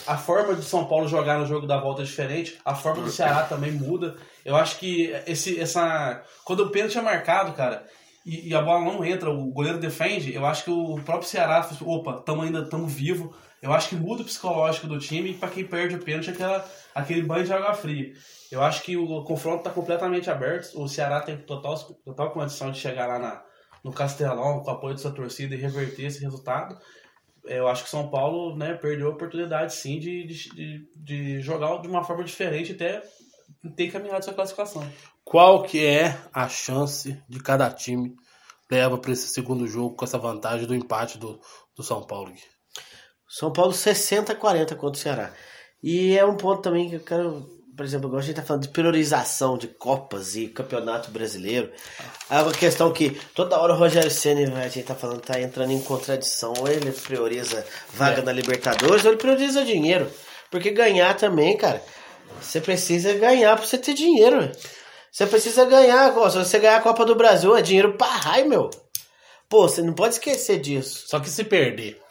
a forma do São Paulo jogar no jogo da volta é diferente, a forma do Ceará também muda. Eu acho que esse, essa. Quando o pênalti é marcado, cara, e, e a bola não entra, o goleiro defende, eu acho que o próprio Ceará opa, tamo ainda tamo vivo. Eu acho que muda o psicológico do time pra quem perde o pênalti é aquela, aquele banho de água fria. Eu acho que o confronto tá completamente aberto. O Ceará tem total, total condição de chegar lá na, no Castelão com o apoio da sua torcida e reverter esse resultado. Eu acho que o São Paulo né, perdeu a oportunidade sim de, de, de- jogar de uma forma diferente até ter caminhado sua classificação. Qual que é a chance de cada time leva para esse segundo jogo com essa vantagem do empate do, do São Paulo? São Paulo 60 a 40 contra o Ceará. E é um ponto também que eu quero, por exemplo, agora a gente tá falando de priorização de Copas e Campeonato Brasileiro. É uma questão que toda hora o Rogério Ceni a gente tá falando, tá entrando em contradição. Ou ele prioriza vaga É. na Libertadores, ou ele prioriza dinheiro. Porque ganhar também, cara, você precisa ganhar pra você ter dinheiro. Você precisa ganhar, se você ganhar a Copa do Brasil, é dinheiro pra raio, meu. Pô, você não pode esquecer disso. Só que se perder.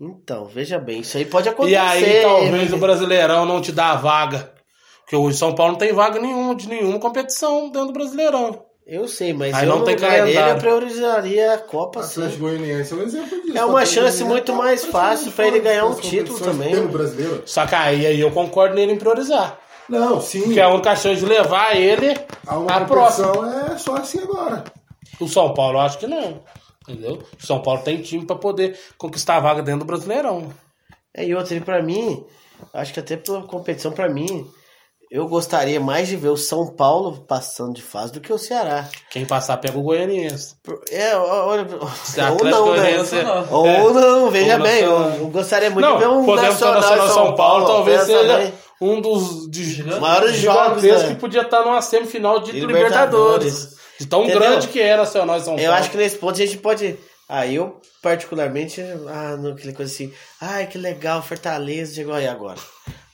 Então, veja bem, isso aí pode acontecer. E aí talvez o Brasileirão não te dá a vaga. Porque hoje São Paulo não tem vaga nenhuma de nenhuma competição dentro do Brasileirão. Eu sei, mas Aí eu não tem lugar dele, eu calendário. priorizaria a Copa, sim. Goianiense é um exemplo disso. É uma chance muito mais fácil pra ele ganhar um título também. Pelo brasileiro. Só que aí, aí eu concordo nele em priorizar. Não, sim. Porque a única chance de levar ele uma à próxima. é só assim agora. O São Paulo eu acho que não. Entendeu? São Paulo tem time pra poder conquistar a vaga dentro do Brasileirão. É, e outra, e pra mim, acho que até pela competição, pra mim, eu gostaria mais de ver o São Paulo passando de fase do que o Ceará. Quem passar pega o Goianiense. É, olha. Ou não, né? Goianiense- Ou é. não, veja Ou bem, eu, Nacional. eu gostaria muito Não, de ver um Nacional, Nacional e São Paulo, talvez pensa seja bem. um dos de, Maiores jogos, né? que podia estar numa semifinal de De Libertadores. Libertadores. De tão Entendeu? grande que é Nacional e São Eu Paulo. acho que nesse ponto a gente pode. Ah, eu particularmente, ah, não, aquela coisa assim, ai que legal, Fortaleza chegou aí agora.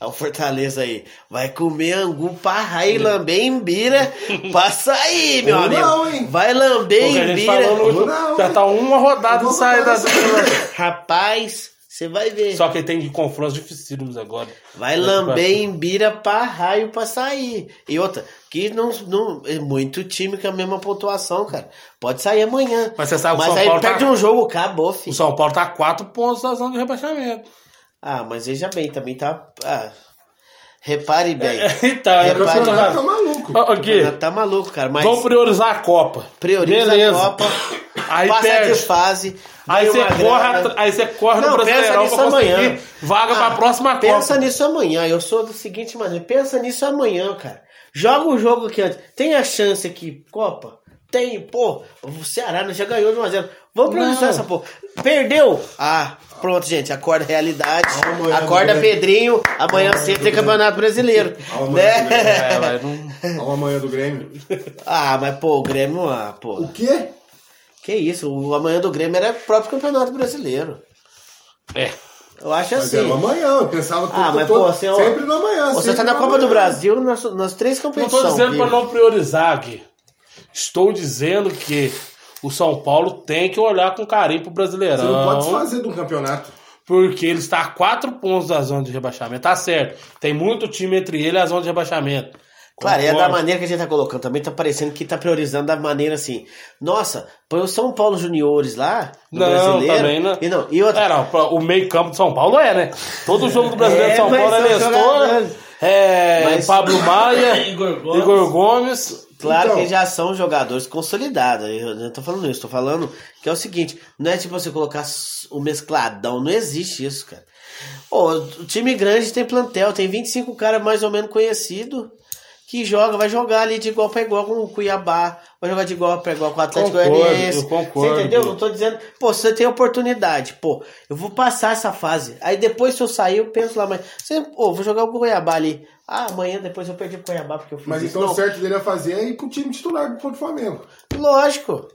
Ah, O Fortaleza aí vai comer angu parra e lamber embira pra sair, meu Ou amigo. não, hein? Vai lamber Porque falou no Não, já tá uma rodada de saída. Rapaz, você vai ver. Só que tem confrontos dificílimos agora. Vai lamber embira pra raio pra sair. E outra, que não, não. É muito time com a mesma pontuação, cara. Pode sair amanhã. Mas você sabe que o Mas São aí Paulo tá- perde um jogo, acabou, filho. O São Paulo tá quatro pontos da zona de rebaixamento. Ah, mas veja bem, também tá. Ah, repare bem. [laughs] então, é repare bem. Tá maluco. Gui, Tá, tá maluco, cara. Mas vamos priorizar a Copa. prioriza Beleza. a Copa, Aí passa perde. de fase. Aí você corre, aí você corre no Não, pensa Brasileirão nisso pra conseguir amanhã. vaga Ah, pra próxima Pensa Copa. nisso amanhã. Eu sou da seguinte maneira. Pensa nisso amanhã, cara. Joga o jogo aqui antes. Tem a chance aqui, Copa? Tem, pô. O Ceará já ganhou de 1x0. Vamos Não. essa porra. Perdeu? Ah, pronto, gente. Acorda a realidade. Amanhã Acorda do Pedrinho. Amanhã cedo tem campeonato brasileiro. Amanhã do Grêmio. Né? É, não. [laughs] Amanhã do Grêmio. Ah, mas pô, o Grêmio, ah, pô. O quê? Que isso? O amanhã do Grêmio era o próprio campeonato brasileiro. É. Eu acho Mas assim. era o amanhã, eu pensava que Ah, mas pô, ó, sempre no amanhã. Você sempre tá na Copa do. Brasil nas, nas três Não competições. estou dizendo para não priorizar, Gui. Estou dizendo que o São Paulo tem que olhar com carinho pro Brasileirão. Você não pode desfazer de um campeonato. Porque ele está a quatro pontos da zona de rebaixamento. Tá certo. Tem muito time entre ele e a zona de rebaixamento. Claro, e é da maneira que a gente tá colocando. Também tá parecendo que tá priorizando da maneira assim. Nossa, põe o São Paulo Juniores lá, no Não, brasileiro. também não. E não. E outra, É, não, o meio campo de São Paulo é, né? Todo jogo do Brasileiro É, de São mas Paulo é são Nestor, é Mas- Pablo Maia, [laughs] Igor Gomes. Igor Gomes. Claro Então- que já são jogadores consolidados. Eu não tô falando isso, tô falando que é o seguinte: não é tipo você colocar o mescladão, não existe isso, cara. Ô, o time grande tem plantel, tem 25 caras mais ou menos conhecidos que joga, vai jogar ali de igual para igual com o Cuiabá, vai jogar de igual para igual com o Atlético Goianiense. Você entendeu? Não tô dizendo, pô, você tem oportunidade, pô, eu vou passar essa fase. Aí depois se eu sair, eu penso lá, mas você, pô, vou jogar o Cuiabá ali. Ah, amanhã depois eu perdi pro Cuiabá porque eu fiz Mas isso. então o certo dele a fazer é ir pro time titular contra o Flamengo. Lógico.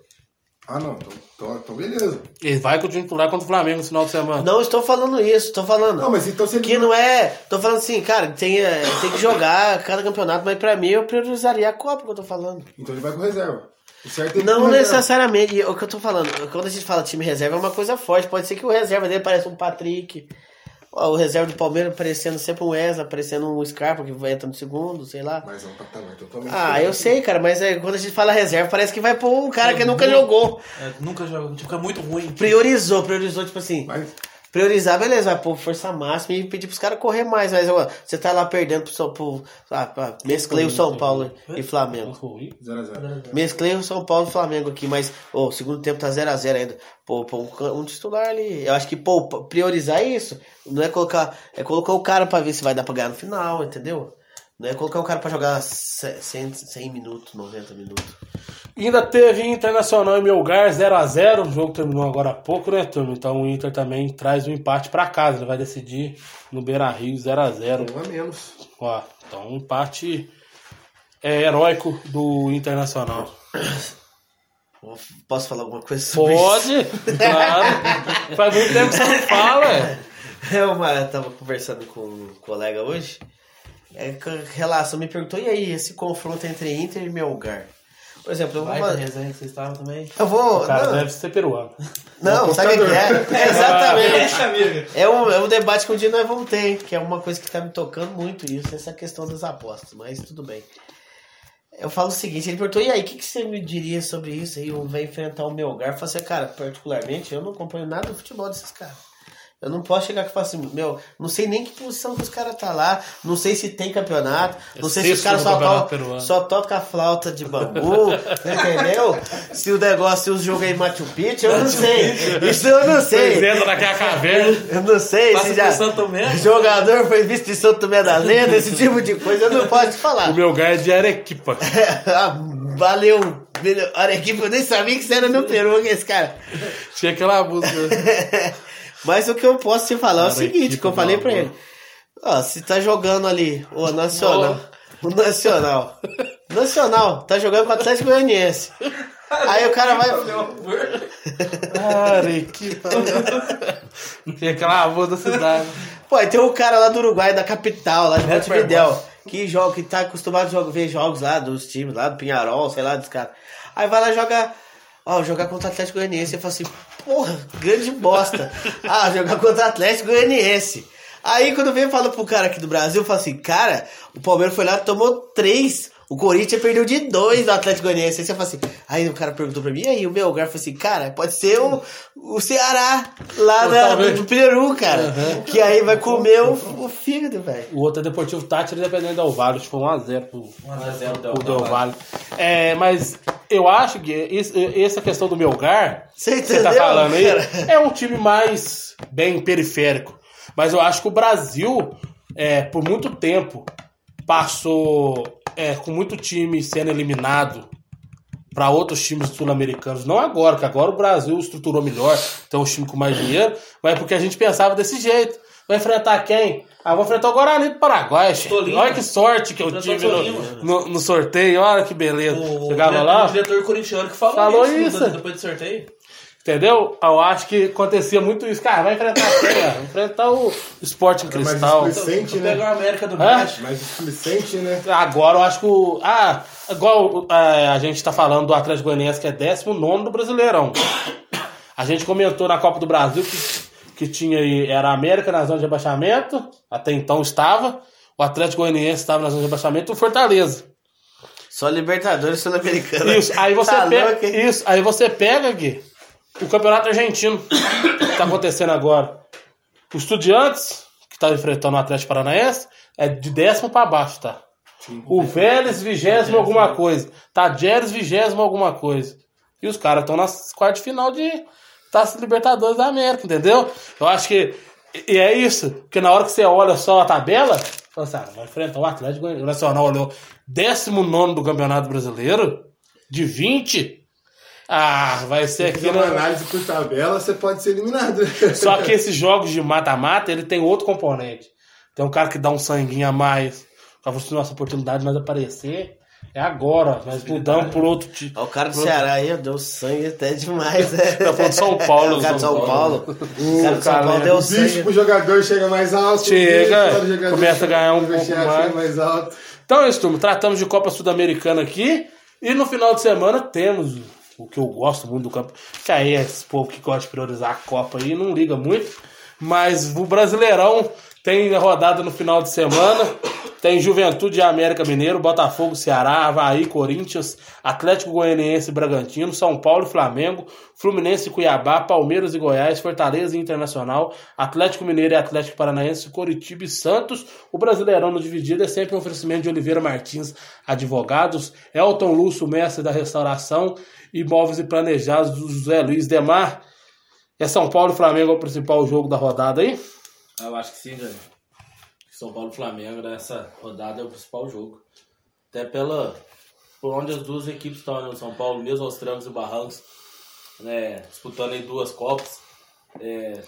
Ah, não. Então, então, então beleza. Ele vai com o time titular contra o Flamengo no final de semana. Não estou falando isso, estou falando. Não, mas então ele Que não é. Tô falando assim, cara, tem, é, tem que jogar cada campeonato, mas pra mim eu priorizaria a Copa que eu tô falando. Então ele vai com reserva. O certo é Não reserva. necessariamente. O que eu tô falando, quando a gente fala time reserva é uma coisa forte. Pode ser que o reserva dele pareça um Patrick. O reserva do Palmeiras parecendo sempre um Wesley, parecendo um Scarpa que vai entrar no segundo, sei lá. Mas é um patamar totalmente Ah, eu sei, cara, mas é, quando a gente fala reserva, parece que vai pôr um cara que nunca jogou. É, nunca jogou, tipo, fica muito ruim. Priorizou, priorizou, tipo assim. Mas Priorizar, beleza, vai pôr força máxima e pedir pros caras correr mais. Mas ó, você tá lá perdendo pro São Paulo. Ah, pá, mesclei o São Paulo e Flamengo. 0x0. Mesclei o São Paulo e Flamengo aqui, mas o segundo tempo tá 0x0 ainda. Pô, pô, um, um titular ali. Eu acho que, pô, priorizar isso não é colocar. É colocar o cara pra ver se vai dar pra ganhar no final, entendeu? Não é colocar o cara pra jogar 100, 100 minutos, 90 minutos. Ainda teve Internacional e Melgar 0x0. O jogo terminou agora há pouco, né, turma? Então o Inter também traz o empate pra casa. Ele vai decidir no Beira Rio 0x0. Um a menos. Ó, então um empate é, heróico do Internacional. Posso falar alguma coisa sobre Pode, isso? claro. Faz muito tempo que você não fala. É uma, eu tava conversando com um colega hoje. É, relação, me perguntou, e aí, esse confronto entre Inter e Melgar? Por exemplo, eu vou. Vai fazer- resenha que vocês estavam também. Eu vou. O cara não, deve ser peruano. não sabe o que é? [laughs] É, Exatamente. É um, é um debate que um dia nós vamos ter, que é uma coisa que tá me tocando muito isso, essa questão das apostas, mas tudo bem. Eu falo o seguinte, ele perguntou, e aí, o que, que você me diria sobre isso? Aí vai enfrentar o Melgar. Eu falei assim, cara, particularmente, eu não acompanho nada do futebol desses caras. Eu não posso chegar aqui e falar assim, meu, não sei nem que posição que os caras tá lá, não sei se tem campeonato, não sei se os caras só, to só tocam a flauta de bambu, [laughs] entendeu? Se o negócio, se os jogos é em Machu Picchu, eu não sei. Isso eu não sei. Eles entram naquela caverna. Eu não sei Passa se já. Santo Tomé. Jogador foi visto em Santo Tomé da Lenda, esse tipo de coisa eu não posso te falar. O Melgar é de Arequipa. [laughs] Ah, Valeu, Arequipa, eu nem sabia que você era no Peru, esse cara. Tinha aquela música. [laughs] Mas o que eu posso te falar é o seguinte, que eu falei pra ele. Ó, se tá jogando ali, o Nacional. O Nacional. [laughs] Nacional, tá jogando com o Atlético Goianiense. Aí o cara vai. Arequipa. Tinha aquela música da cidade. Pô, aí tem um cara lá do Uruguai, da capital, lá de Montevidéu, que joga, que tá acostumado a jogar, ver jogos lá dos times, lá do Pinharol, sei lá, dos caras. Aí vai lá jogar, ó, jogar contra o Atlético Goianiense. Eu falo assim, porra, grande bosta. ah, jogar contra o Atlético Goianiense. Aí quando vem fala pro cara aqui do Brasil, eu falo assim, cara, o Palmeiras foi lá, tomou três. O Corinthians perdeu de dois do Atlético Goianiense. Aí você fala assim, aí o cara perguntou pra mim, e aí o meu lugar? Falei assim, cara, pode ser o, o Ceará, lá na, do Peru, cara. Que aí vai comer o, o fígado, velho. O outro é Deportivo Tátira, independente do que foi 1x0 pro, 1x0 pro Del Valle. É, mas eu acho que essa questão do Melgar, Você que você tá falando aí, cara? é um time mais bem periférico. Mas eu acho que o Brasil, é, por muito tempo, passou é, com muito time sendo eliminado para outros times sul-americanos, não agora, que agora o Brasil estruturou melhor, tem um time com mais dinheiro, mas é porque a gente pensava desse jeito. Vai enfrentar quem? Ah, vou enfrentar o Guarani do Paraguai. Olha que sorte que eu tive no, Tolima. no, no sorteio, olha que beleza. O Chegava diretor- lá, O diretor corintiano que falou, Falou isso, isso. depois do sorteio. Entendeu? Eu acho que acontecia muito isso. Cara, vai enfrentar quem? ó? Vai enfrentar o Sporting mais Cristal. explicente, Vou pegar o América do Hã? México. Mais explicente, né? Agora eu acho que o. Ah, igual é, a gente tá falando do Atlético Goianiense, que é 19 do Brasileirão. A gente comentou na Copa do Brasil que, que tinha aí, era a América na zona de rebaixamento, até então estava. O Atlético Goianiense estava na zona de rebaixamento e o Fortaleza. Só Libertadores Sul-Americana. Isso, aí você Tá pega. louco, hein? Isso, aí você pega, Gui, o campeonato argentino que tá acontecendo agora. O Estudiantes, que tá enfrentando o Atlético Paranaense, é de décimo pra baixo, tá? O Vélez, vigésimo alguma coisa. Tadjeres, vigésimo alguma coisa. E os caras estão nas quartas de final de Taça Libertadores da América, entendeu? Eu acho que. E é isso. Porque na hora que você olha só a tabela, fala assim, ah, vai enfrentar o Atlético. O Nacional olhou 19 do Campeonato Brasileiro, de 20. Ah, vai ser Se aqui fizer uma na. análise por tabela, você pode ser eliminado. [laughs] Só que esses jogos de mata-mata, ele tem outro componente. Tem um cara que dá um sanguinho a mais. Pra você nossa oportunidade de nós aparecer. É agora. Nós mudamos por outro tipo. O cara do Ceará aí deu sangue até demais, né? Tá falando de São Paulo, [laughs] O cara de São Paulo. O cara de São Paulo né? deu O bicho sangue. pro jogador chega mais alto. Chega, começa a ganhar um pouco mais. chega mais alto. Então é isso, turma. Tratamos de Copa Sul-Americana aqui. E no final de semana temos o que eu gosto muito do campo. Que aí esse povo que gosta de priorizar a Copa aí, não liga muito. Mas o Brasileirão tem rodada no final de semana. Tem Juventude e América Mineiro, Botafogo, Ceará, Havaí, Corinthians, Atlético Goianiense Bragantino, São Paulo e Flamengo, Fluminense e Cuiabá, Palmeiras e Goiás, Fortaleza e Internacional, Atlético Mineiro e Atlético Paranaense, Coritiba e Santos. O Brasileirão no dividido é sempre um oferecimento de Oliveira Martins Advogados, Elton Lúcio, mestre da restauração, Imóveis e Planejados do José Luiz Demar. É São Paulo e Flamengo é o principal jogo da rodada aí? Eu acho que sim, Jânio. São Paulo e Flamengo nessa rodada é o principal jogo. Até pela por onde as duas equipes estão, né? O São Paulo, mesmo aos trancos e barrancos, né? disputando aí duas Copas, é,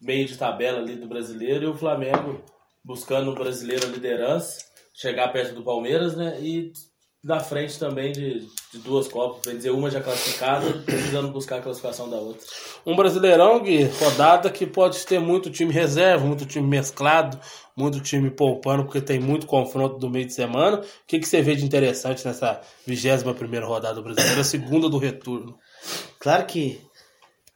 meio de tabela ali do brasileiro, e o Flamengo buscando o brasileiro a liderança, chegar perto do Palmeiras, né? E na frente também de, de duas Copas, quer dizer, uma já classificada, [coughs] precisando buscar a classificação da outra. Um brasileirão, Gui, rodada que pode ter muito time reserva, muito time mesclado, muito time poupando, porque tem muito confronto do meio de semana. O que, que você vê de interessante nessa 21 primeira rodada do brasileiro, a segunda do retorno? Claro que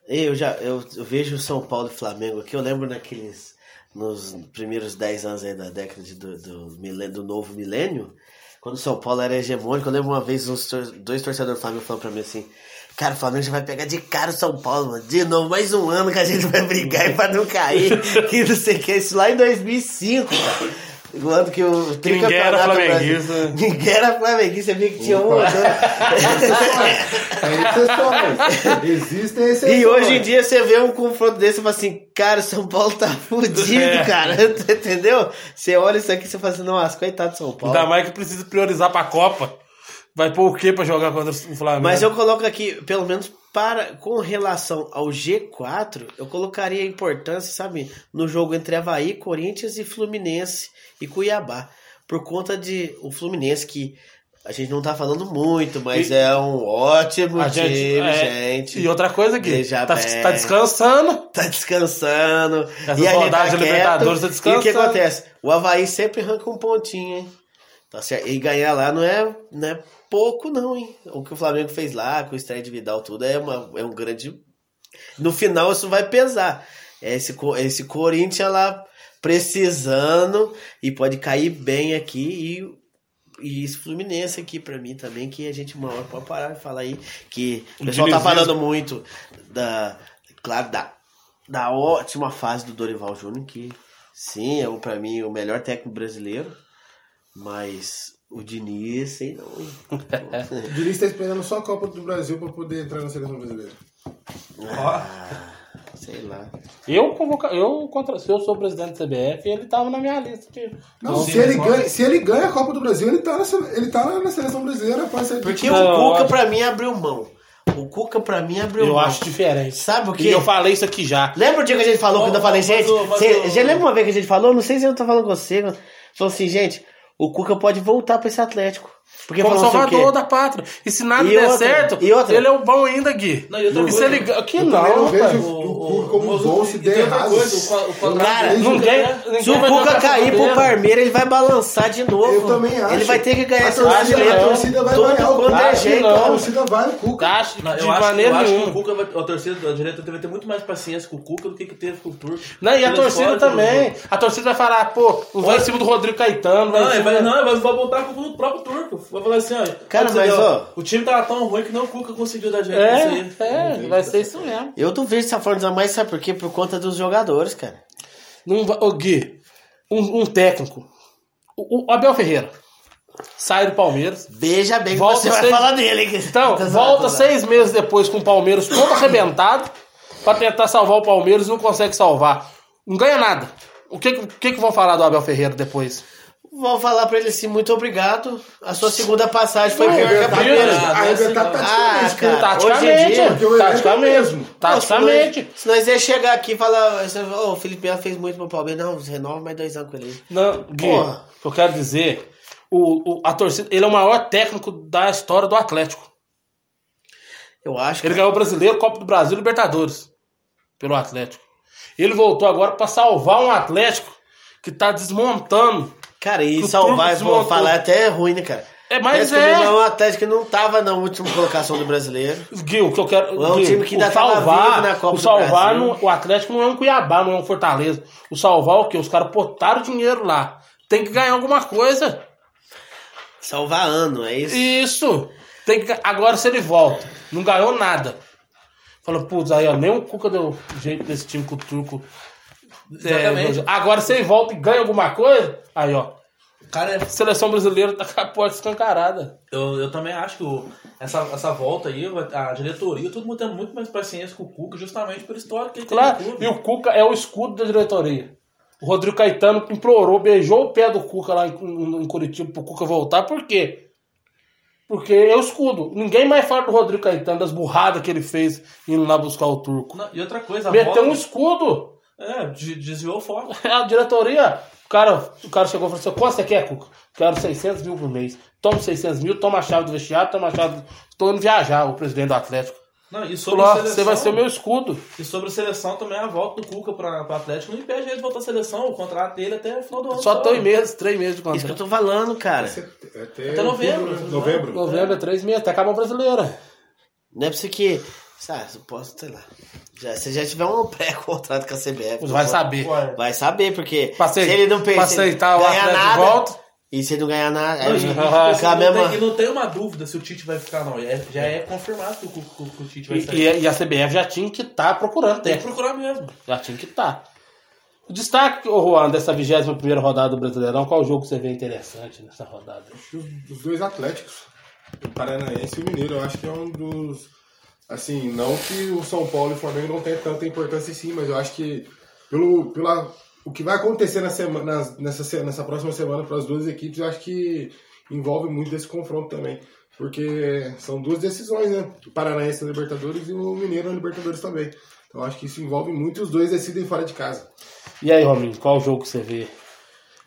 eu já eu, eu vejo o São Paulo e Flamengo aqui, eu lembro naqueles nos primeiros 10 anos aí da década de, do, do, do novo milênio, quando o São Paulo era hegemônico, eu lembro uma vez uns tor- dois torcedores do Flamengo falando pra mim assim, cara, o Flamengo já vai pegar de cara o São Paulo, mano. De novo, mais um ano que a gente vai brigar pra não cair, [laughs] que não sei o que, isso lá em 2005, cara. Ano que o [laughs] ninguém era flamenguista. Ninguém era flamenguista, você via que tinha um ou dois. exceções. Existem exceções. E hoje em dia você vê um confronto desse e fala assim, cara, o São Paulo tá fudido, É. cara. [laughs] Entendeu? Você olha isso aqui e você fala assim, nossa, coitado do São Paulo. Ainda mais que precisa priorizar pra Copa. Vai pôr o quê pra jogar contra o Flamengo? Mas eu coloco aqui, pelo menos para com relação ao G4, eu colocaria a importância, sabe, no jogo entre Havaí, Corinthians e Fluminense e Cuiabá. Por conta de o Fluminense que a gente não tá falando muito, mas E- é um ótimo time, gente, é, gente. E outra coisa, Veja tá, tá descansando. Tá descansando. Essas e a gente tá de. Libertadores tá E o que descansando. acontece? O Havaí sempre arranca um pontinho, hein? Tá certo? E ganhar lá não é, não é pouco, não, hein? O que o Flamengo fez lá, com o estreia de Vidal, tudo, é, uma, é um grande. No final, isso vai pesar. Esse, esse Corinthians lá precisando e pode cair bem aqui e e esse Fluminense aqui pra mim também, que a gente uma hora pode parar e falar aí, que o pessoal tá falando muito da, claro, da, da ótima fase do Dorival Júnior, que sim, é o, pra mim o melhor técnico brasileiro, mas o Diniz, sei não. hein? [laughs] O Diniz tá esperando só a Copa do Brasil pra poder entrar na seleção brasileira. Ah, Sei lá. Eu, convoca... eu contra... se eu sou presidente da CBF, ele tava na minha lista. De... Não, se, ele ganha, se ele ganha a Copa do Brasil, ele tá na, ele tá na seleção brasileira. Pode ser Porque Não, o Cuca, acho- pra mim, abriu mão. O Cuca, pra mim, abriu Eu mão. acho diferente. Sabe o E quê? eu falei isso aqui já. Lembra o dia que a gente falou, quando eu falei, gente, o- mas cê- o- já lembra uma vez que a gente falou? Não sei se eu tô falando com você, mas falou assim, gente, o Cuca pode voltar pra esse Atlético. Porque Como falou assim, o salvador da pátria. E se nada E der outra? certo, E outra? ele é o bom ainda, Gui. Não, e outra e se ele ganha. Que Eu não, não vejo o Cuca como Mas bom o- se der errado. o, o Cara, Ninguém, né? ninguém Se o Cuca cair pro. Palmeiras, ele vai balançar de novo. Eu também acho. Ele vai ter que ganhar torcida- brasileiro. a torcida vai vaiar o quanto é. A torcida vai no Cuca. De eu, acho, maneira que nenhuma. o Cuca vai, a torcida, a direita vai ter muito mais paciência com o Cuca do que, que teve com o Turco. Não, e a torcida também. A torcida vai falar, pô, não vai em cima do Rodrigo Caetano. Vai Não, da- vai voltar com o próprio Turco. Vai falar assim, ó. Cara, mas, ó, O time tava tão ruim que nem o Cuca conseguiu dar jeito nisso aí. É, é, vai ser isso mesmo. Eu duvido essa forma mais, sabe por quê? Por conta dos jogadores, cara. Não vai, ô Gui, um, um técnico. O, o Abel Ferreira sai do Palmeiras. Veja bem que Volta você vai seis- falar dele. hein? Então, [laughs] Tá volta seis meses depois com o Palmeiras todo arrebentado pra tentar salvar o Palmeiras e não consegue salvar. Não ganha nada. O que, o que, que vão falar do Abel Ferreira depois? Vou falar pra ele assim, muito obrigado. A sua segunda passagem foi pior que a arrebentar- primeira. arrebentar taticamente, cara, taticamente, hoje em dia, porque o elenco é o taticamente, mesmo. taticamente. Pô, Se nós, ia chegar aqui e falar, ô, o Felipe Melo fez muito pro Palmeiras, não, renova mais dois anos com ele. Não, Gui, Porra. o que eu quero dizer, o, o- a torcida, ele é o maior técnico da história do Atlético. Eu acho. Ele ganhou o Brasileiro, Copa do Brasil e Libertadores pelo Atlético. Ele voltou agora pra salvar um Atlético que tá desmontando. Cara, e salvar, vou falar até é ruim, né, cara? É, mas que é. o Milão é um Atlético que não tava na última colocação do brasileiro. Gui, o que eu quero. É um Gui, time que ainda salvar, na Copa o salvar não- o Atlético não é um Cuiabá, não é um Fortaleza. O salvar é o quê? Os caras botaram dinheiro lá. Tem que ganhar alguma coisa. Salvar ano, é isso? Isso. Tem que... Agora se ele volta, não ganhou nada. Fala, putz, aí ó, nem o Cuca deu jeito desse time com o Turco. Exatamente. É, agora ele volta e ganha alguma coisa, aí ó. Cara, é- Seleção brasileira tá com a porta escancarada. eu, eu também acho que o- essa, essa volta aí, a diretoria, todo mundo tem muito mais paciência com o Cuca, justamente pela história que ele Claro, tem no clube. e o Cuca é o escudo da diretoria. O Rodrigo Caetano implorou, beijou o pé do Cuca lá em, em- Curitiba pro Cuca voltar, por quê? Porque é o escudo. Ninguém mais fala do Rodrigo Caetano, das burradas que ele fez indo lá buscar o turco. Não, e outra coisa, Meteu volta- um escudo. É, de- desviou o foco. [laughs] A diretoria, o cara, o cara chegou e falou assim: quanto você quer, Cuca? Quero 600 mil por mês. Toma 600 mil, toma a chave do vestiário, toma a chave. Do... Estou indo viajar, o presidente do Atlético. Não, e sobre Falou, a "Ó, seleção, você vai ser o meu escudo. E sobre a seleção também, a volta do Cuca para o Atlético não impede ele de voltar à seleção. O contrato dele até o final do ano. Só três meses, três meses de Isso que eu contrato. tô falando, cara. Até, Até novembro. outubro, né? Novembro. Novembro é três meses, até acabar a brasileira. Não é pra você que. Sabe, eu posso, sei lá. Já, se já tiver um pré-contrato [laughs] com a CBF. Vai saber. Vai saber, porque Pra acei- se ele não pensa, se ele aceitar o ganhar Atlético de nada, volta. e se ele não ganhar nada, Não, aí assim, não mesma... tem, e não tem uma dúvida se o Tite vai ficar, não. É- já é confirmado que o, que o- que o Tite vai sair. E, e- e a CBF já tinha que estar procurando Tem que técnico. procurar mesmo. Já tinha que estar. O destaque, ô Juan, dessa 21 rodada do Brasileirão, qual jogo você vê interessante nessa rodada? Os dois Atléticos, o Paranaense e o Mineiro, eu acho que é um dos. Assim, não que o São Paulo e o Flamengo não tenham tanta importância assim, mas eu acho que pelo, pela, o que vai acontecer na semana, nessa, nessa próxima semana para as duas equipes, eu acho que envolve muito desse confronto também. Porque são duas decisões, né? O Paranaense na Libertadores e o Mineiro na Libertadores também. Então acho que isso envolve muito e os dois decidem fora de casa. E aí, Rominho, qual jogo que você vê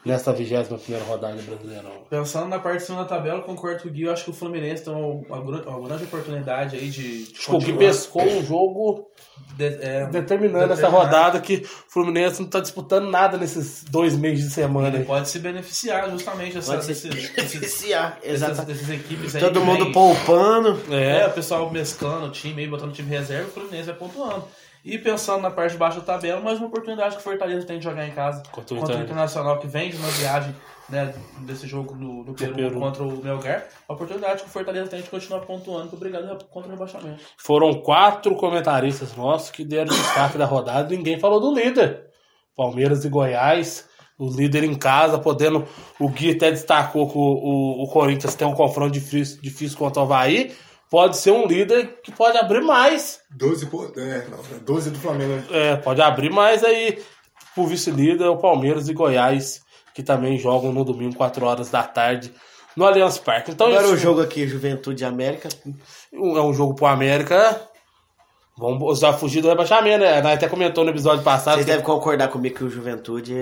nessa 21 rodada do Brasileirão? Pensando na parte de cima da tabela, eu concordo com o Gui. Eu acho que o Fluminense tem uma, uma, gra- uma grande oportunidade aí de. de Acho que o Gui pescou um jogo De- é, determinando essa rodada que o Fluminense não tá disputando nada nesses dois meses de semana. Ele aí. pode se beneficiar justamente dessa, Pode se beneficiar, dessas, exato. dessas equipes aí. Todo mundo vem- poupando. É, o pessoal mesclando o time aí, botando o time reserva, o Fluminense vai pontuando. E pensando na parte de baixo da tabela, mais uma oportunidade que o Fortaleza tem de jogar em casa Contra o contra o Inter. Internacional, que vem de uma viagem né, desse jogo no, no Peru, Peru. contra o Melgar. A oportunidade que o Fortaleza tem de continuar pontuando para brigar contra o rebaixamento. Foram quatro comentaristas nossos que deram destaque da rodada e ninguém falou do líder. Palmeiras e Goiás, o líder em casa, podendo. O Gui até destacou que o, o, o Corinthians tem um confronto difícil, difícil contra o Havaí. Pode ser um líder que pode abrir mais. 12 pontos. É, não, 12 do Flamengo. né? É, pode abrir mais aí pro vice-líder, o Palmeiras e Goiás, que também jogam no domingo, 4 horas da tarde, no Allianz Parque. Então, Agora isso o jogo aqui, Juventude América. é um jogo pro América. Vamos usar fugir do rebaixamento, né? Nós até comentou no episódio passado. Vocês que- devem concordar comigo que o Juventude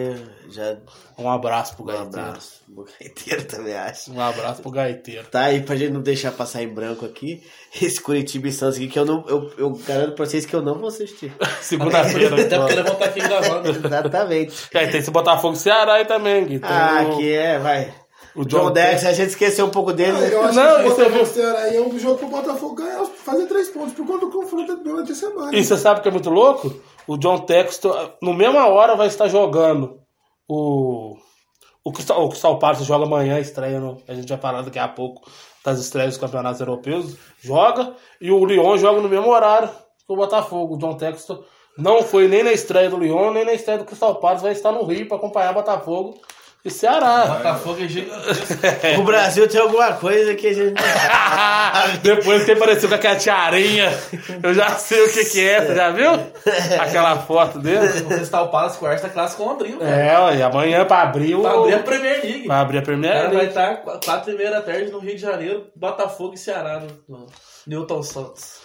já. Um abraço pro Um Gaiteiro. abraço. O Gaiteiro também acho. Um abraço pro Gaiteiro. Tá aí pra gente não deixar passar em branco aqui. [laughs] Esse Curitiba e Santos aqui que eu não. Eu, eu garanto pra vocês que eu não vou assistir. [laughs] Segunda-feira. Até porque eles vão estar aqui gravando. [laughs] Exatamente. E aí tem esse Botafogo e Ceará aí também, Gui. Tem Ah, que é, vai. O O John John Dex, a gente esqueceu um pouco dele. Ah, eu acho Não, que o é Botafogo aí é um jogo pro Botafogo ganhar, fazer três pontos por conta do confronto durante a semana. E você sabe o que é muito louco? O John Textor, no mesma hora, vai estar jogando o. O Crystal, o Crystal Palace joga amanhã, estreia. No, a gente vai falar daqui a pouco das estreias dos campeonatos europeus. Joga. E o Lyon joga no mesmo horário que o Botafogo. O John Textor não foi nem na estreia do Lyon, nem na estreia do Crystal Palace. Vai estar no Rio para acompanhar Botafogo e Ceará. Botafogo é gigantesco. O Brasil tem alguma coisa que a gente não sabe. [laughs] Depois que apareceu com aquela tiarinha, eu já sei o que, que é, você já viu? Aquela foto dele. O Crystal Palace quarta classe com abril. cara. É, ó, e amanhã pra abrir o. Pra abrir a Premier League. Pra abrir a O Premier cara vai League. estar qu- quatro e meia da tarde no Rio de Janeiro, Botafogo e Ceará no, no Newton Santos.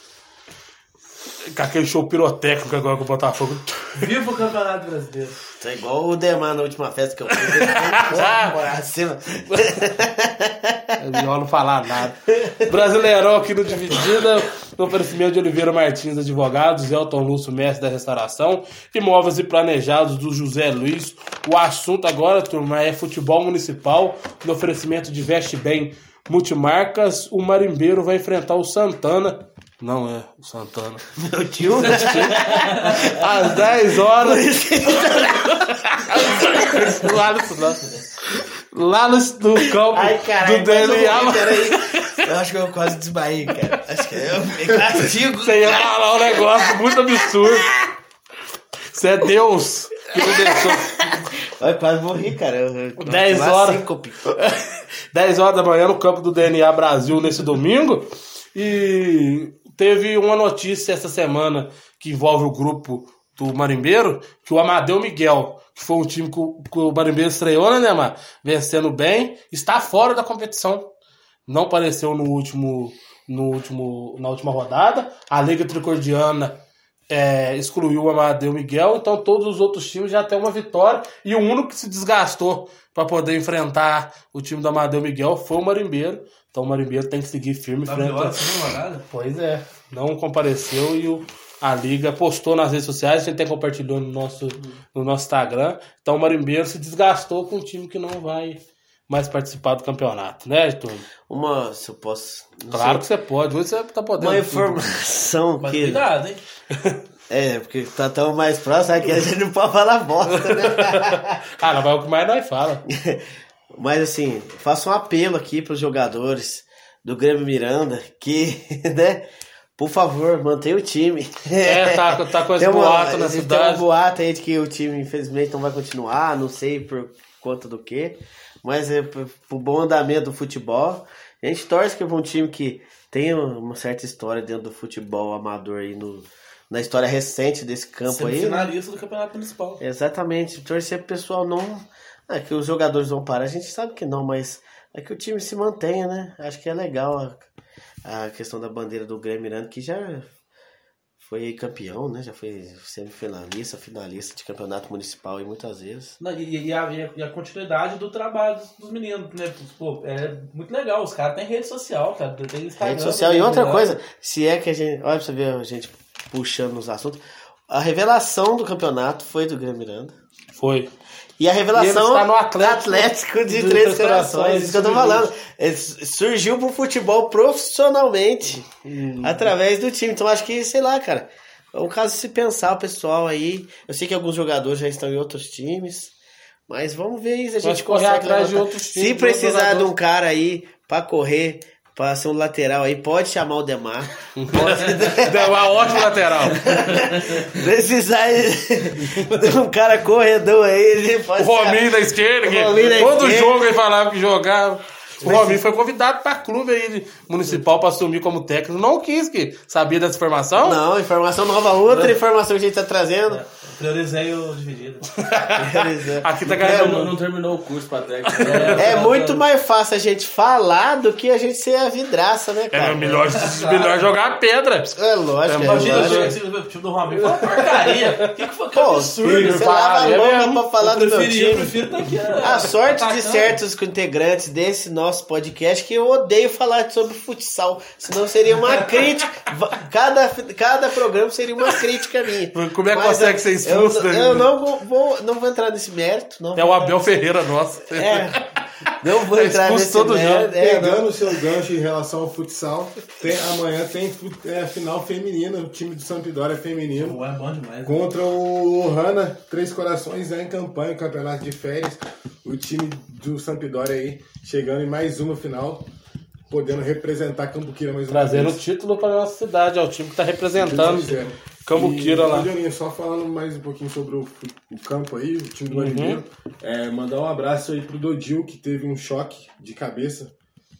Com aquele show pirotécnico agora com o Botafogo. Viva o Campeonato Brasileiro. Tá igual o Demar na última festa que eu fiz. Bora, acima. É melhor não falar nada. Brasileirão aqui no Dividida, no oferecimento de Oliveira Martins Advogados, Elton Lúcio, mestre da restauração, imóveis e planejados do José Luiz. O assunto agora, turma, é futebol municipal, no oferecimento de Veste Bem Multimarcas. O Marimbeiro vai enfrentar o Santana. Não é o Santana. Meu tio. [laughs] Às 10 horas. [laughs] lá no, lá no, no campo Ai, caralho. do DNA. eu-. Eu acho que eu quase desmaiei, cara. Acho que eu fiquei castigo. Você ia falar um negócio muito absurdo. Você é Deus que me deixou. Eu quase morri, cara. Eu, eu, 10 uma horas. síncope. [laughs] 10 horas da manhã no campo do DNA Brasil nesse domingo. E teve uma notícia essa semana que envolve o grupo do Marimbeiro, que o Amadeu Miguel, que foi um time que o, que o Marimbeiro estreou, né, Neymar? Vencendo bem, está fora da competição. Não apareceu no último, no último, na última rodada. A Liga Tricordiana é, excluiu o Amadeu Miguel, então todos os outros times já têm uma vitória. E o único que se desgastou para poder enfrentar o time do Amadeu Miguel foi o Marimbeiro. Então o Marimbeiro tem que seguir firme. Tá frente- a rodada? Pois é, não compareceu e o, a Liga postou nas redes sociais, a gente até compartilhou no nosso, no nosso Instagram. Então o Marimbeiro se desgastou com um time que não vai mais participar do campeonato, né, Turma? Uma, se eu posso. Claro sei. que você pode, hoje você tá podendo. Uma tudo. informação [laughs] Mas que. cuidado, hein? [laughs] É, porque tá tão mais próximo aqui, a gente não pode falar bosta, né? [laughs] ah, não, mas é o que mais nós fala. Mas assim, faço um apelo aqui pros jogadores do Grêmio Miranda que, né? Por favor, mantenha o time. É, tá, tá com esse uma- boato na Tem um cidade. boato aí de que o time, infelizmente, não vai continuar, não sei por conta do que, mas é pro bom andamento do futebol. A gente torce que é um time que tem uma certa história dentro do futebol amador aí no, na história recente desse campo aí. né? Semifinalista do Campeonato Municipal. Exatamente, torcer pro pessoal não. É que os jogadores vão parar, a gente sabe que não, mas é que o time se mantenha, né? Acho que é legal a, a questão da bandeira do Grêmio Miranda, que já foi campeão, né? Já foi semifinalista, finalista de campeonato municipal e muitas vezes. Não, e, e a, e a- continuidade do trabalho dos, meninos, né? Pô, é muito legal. Os caras têm rede social, cara. Tem Instagram. Rede social. E outra legal. coisa, se é que a gente. Olha pra você ver a gente puxando nos assuntos. A revelação do campeonato foi do Grêmio Miranda. Foi. E a revelação está no Atlético Atlético de Três Corações. Isso que eu tô falando. Ele surgiu pro futebol profissionalmente. Através do time. Então acho que, sei lá, cara. É um caso se pensar, o pessoal aí. Eu sei que alguns jogadores já estão em outros times. Mas vamos ver isso. A gente correr consegue atrás de outros times, Se precisar de um cara aí pra correr, pra ser um lateral aí, pode chamar o Demar. Deu [laughs] uma ótima lateral. [laughs] Precisar de um cara corredor aí, ele O pode Rominho da esquerda, O que Rominho da todo esquerda. jogo ele falava que jogava. O Rominho foi convidado para clube aí municipal para assumir como técnico. Não quis, que sabia dessa informação? Não, informação nova, outra informação que a gente tá trazendo. Priorizei o dividido. [laughs] Aqui tá Não, ganhando. não terminou o curso pra técnico. É muito mais fácil a gente falar do que a gente ser a vidraça, né, cara? É melhor, [laughs] melhor jogar a pedra. É lógico, é Imagina lógico. o time do Rominho. Foi uma porcaria. O que, que foi que Pô, absurdo? você lava a é boca mesmo. pra falar Eu do meu preferi- eu time. prefiro tá aqui, é, A sorte de certos integrantes desse nosso podcast que eu odeio falar sobre futsal. Senão seria uma crítica. Cada, cada programa seria uma crítica minha. Como é que consegue eu- ser expulso Eu, daí? eu não vou, não vou entrar nesse mérito. É o Abel Ferreira nosso. É. [laughs] Não vou É entrar nesse todo jogo. É. Pegando o seu gancho em relação ao futsal, tem- amanhã tem é, final feminina, o time do Sampdoria feminino. Pô, é bom demais. Contra o Ohana, Três Corações, é em campanha, campeonato de férias. O time do Sampdoria aí, chegando em mais uma final, podendo representar Cambuquira mais uma Trazendo o vez. título para nossa cidade. É o time que está representando. Cambuquira lá. Só falando mais um pouquinho sobre o, o campo aí, o time do Uhum. Marinheiro, é, mandar um abraço aí pro Dodil, que teve um choque de cabeça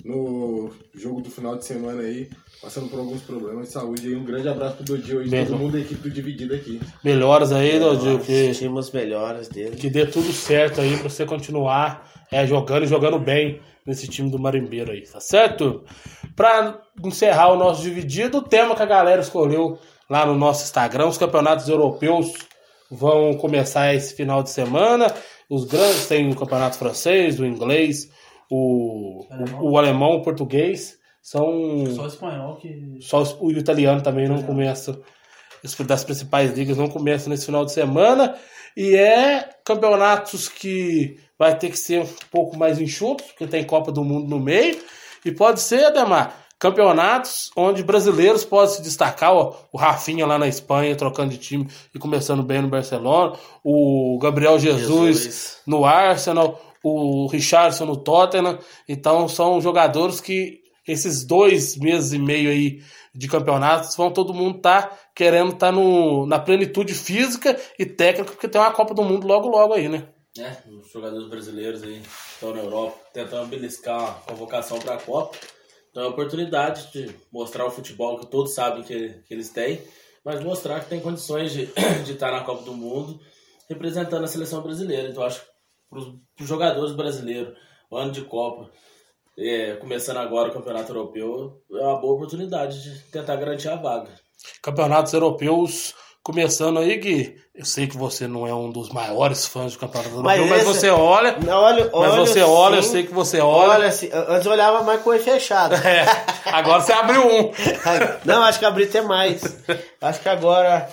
no jogo do final de semana aí, passando por alguns problemas de saúde aí. Um grande abraço pro Dodil aí, Mesmo. todo mundo da equipe do Dividido aqui. Melhoras aí, Dodil, que, Tínhamos melhoras dele. que dê tudo certo aí para você continuar é, jogando e jogando bem nesse time do Marimbeiro aí, tá certo? Para encerrar o nosso dividido, o tema que a galera escolheu lá no nosso Instagram, os campeonatos europeus vão começar esse final de semana. Os grandes tem o campeonato francês, o inglês, o, o, o alemão, o português. São Só o espanhol que. só o italiano também não começa. Os Das principais ligas não começa nesse final de semana. E é campeonatos que vai ter que ser um pouco mais enxutos, porque tem Copa do Mundo no meio. E pode ser, Ademar, campeonatos onde brasileiros podem se destacar. ó, o Rafinha lá na Espanha, trocando de time e começando bem no Barcelona. O Gabriel Jesus, Jesus. no Arsenal. O Richardson no Tottenham. Então são jogadores que esses dois meses e meio aí de campeonatos vão todo mundo tá querendo estar no na plenitude física e técnica, porque tem uma Copa do Mundo logo logo aí, né? né, os jogadores brasileiros aí estão na Europa tentando beliscar uma convocação para a Copa. Então é a oportunidade de mostrar o futebol que todos sabem que, que eles têm, mas mostrar que tem condições de, [coughs] de estar na Copa do Mundo representando a seleção brasileira. Então acho que para os jogadores brasileiros, o ano de Copa, é, começando agora o Campeonato Europeu, é uma boa oportunidade de tentar garantir a vaga. Campeonatos europeus começando aí, Gui. Eu sei que você não é um dos maiores fãs do campeonato Mas europeu, mas você olha. Não, olha, mas você olha, eu sei que você olha. Olha, assim, antes eu olhava mais com o olho fechado. [laughs] É, agora você abriu um. [laughs] Não, acho que abri até mais. Acho que agora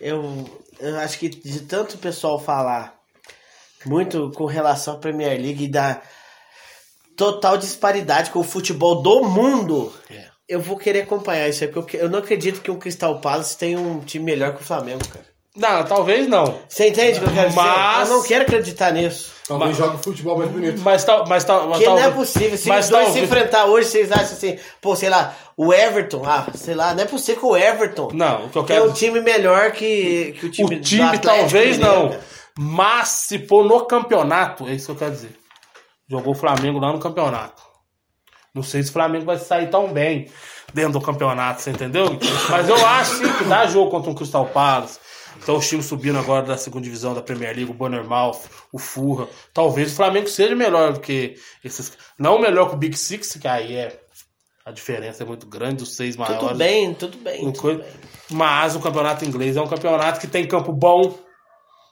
eu, eu acho que de tanto o pessoal falar muito com relação à Premier League e da total disparidade com o futebol do mundo, É. eu vou querer acompanhar isso aí, porque eu não acredito que o Crystal Palace tenha um time melhor que o Flamengo, cara. Não, talvez não. Você entende o que eu quero Mas- dizer? Eu não quero acreditar nisso. Talvez jogue futebol mais bonito. Mas tal, mas tal, mas Que não é possível. Se mas os dois se talvez- enfrentar hoje, vocês acham assim, pô, sei lá, o Everton, ah, sei lá, não é possível que o Everton Não, o que eu é quero um time melhor que, que o time o do time talvez Mineiro, não. cara. Mas se for no campeonato, é isso que eu quero dizer. Jogou o Flamengo lá no campeonato. Não sei se o Flamengo vai sair tão bem dentro do campeonato, você entendeu? Mas eu acho sim, que dá jogo contra um Crystal Palace. Então os times subindo agora da segunda divisão da Premier League, o Bournemouth, o Furra. Talvez o Flamengo seja melhor do que esses. Não melhor que o Big Six, que aí é. A diferença é muito grande, os seis maiores. Tudo bem, tudo bem. Tudo coisa- bem. Mas o campeonato inglês é um campeonato que tem campo bom.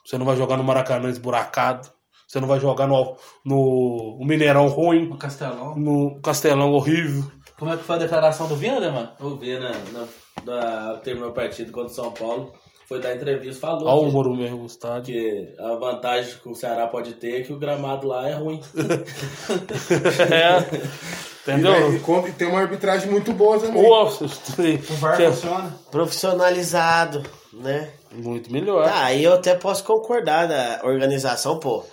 Você não vai jogar no Maracanã esburacado. Você não vai jogar no, no Mineirão ruim. No Castelão. No Castelão horrível. Como é que foi a declaração do Vina, mano? O Vina, na, na, terminou o partido contra o São Paulo, foi dar entrevista, falou Olha o que- Moro mesmo, o estádio. que a vantagem que o Ceará pode ter é que o gramado lá é ruim. [laughs] É. Entendeu? E, com- e tem uma arbitragem muito boa também. Nossa, O VAR que funciona. Profissionalizado, né? muito melhor. Tá, aí eu até posso concordar da organização, pô.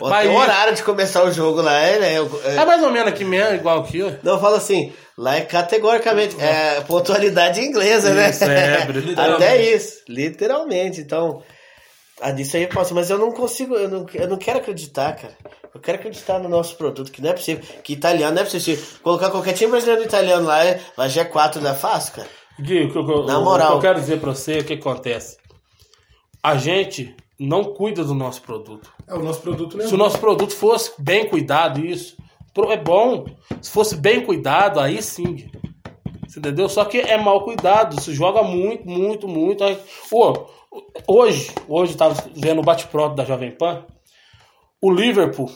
Mas tem isso- horário de começar o jogo lá, é, né? É- É mais ou menos aqui mesmo, igual aqui, ó. Não, eu falo assim, lá é categoricamente, é pontualidade inglesa, né? Isso, é, [laughs] literalmente. Até isso, literalmente. Então, ah, disso aí eu posso, mas eu não consigo, eu não, eu não quero acreditar, cara. Eu quero acreditar no nosso produto, que não é possível. Que italiano não é possível. Colocar qualquer time brasileiro italiano lá, é- lá já é 4 não é fácil, cara. Gui, o que, eu- Na o- moral. o eu quero dizer pra você, o que acontece? A gente não cuida do nosso produto. É, o nosso produto não é Se o nosso produto fosse bem cuidado, isso é bom. Se fosse bem cuidado, aí sim. Você entendeu? Só que é mal cuidado. Se joga muito, muito, muito. Aí- Ô, hoje, hoje eu tava vendo o bate-pronto da Jovem Pan. O Liverpool,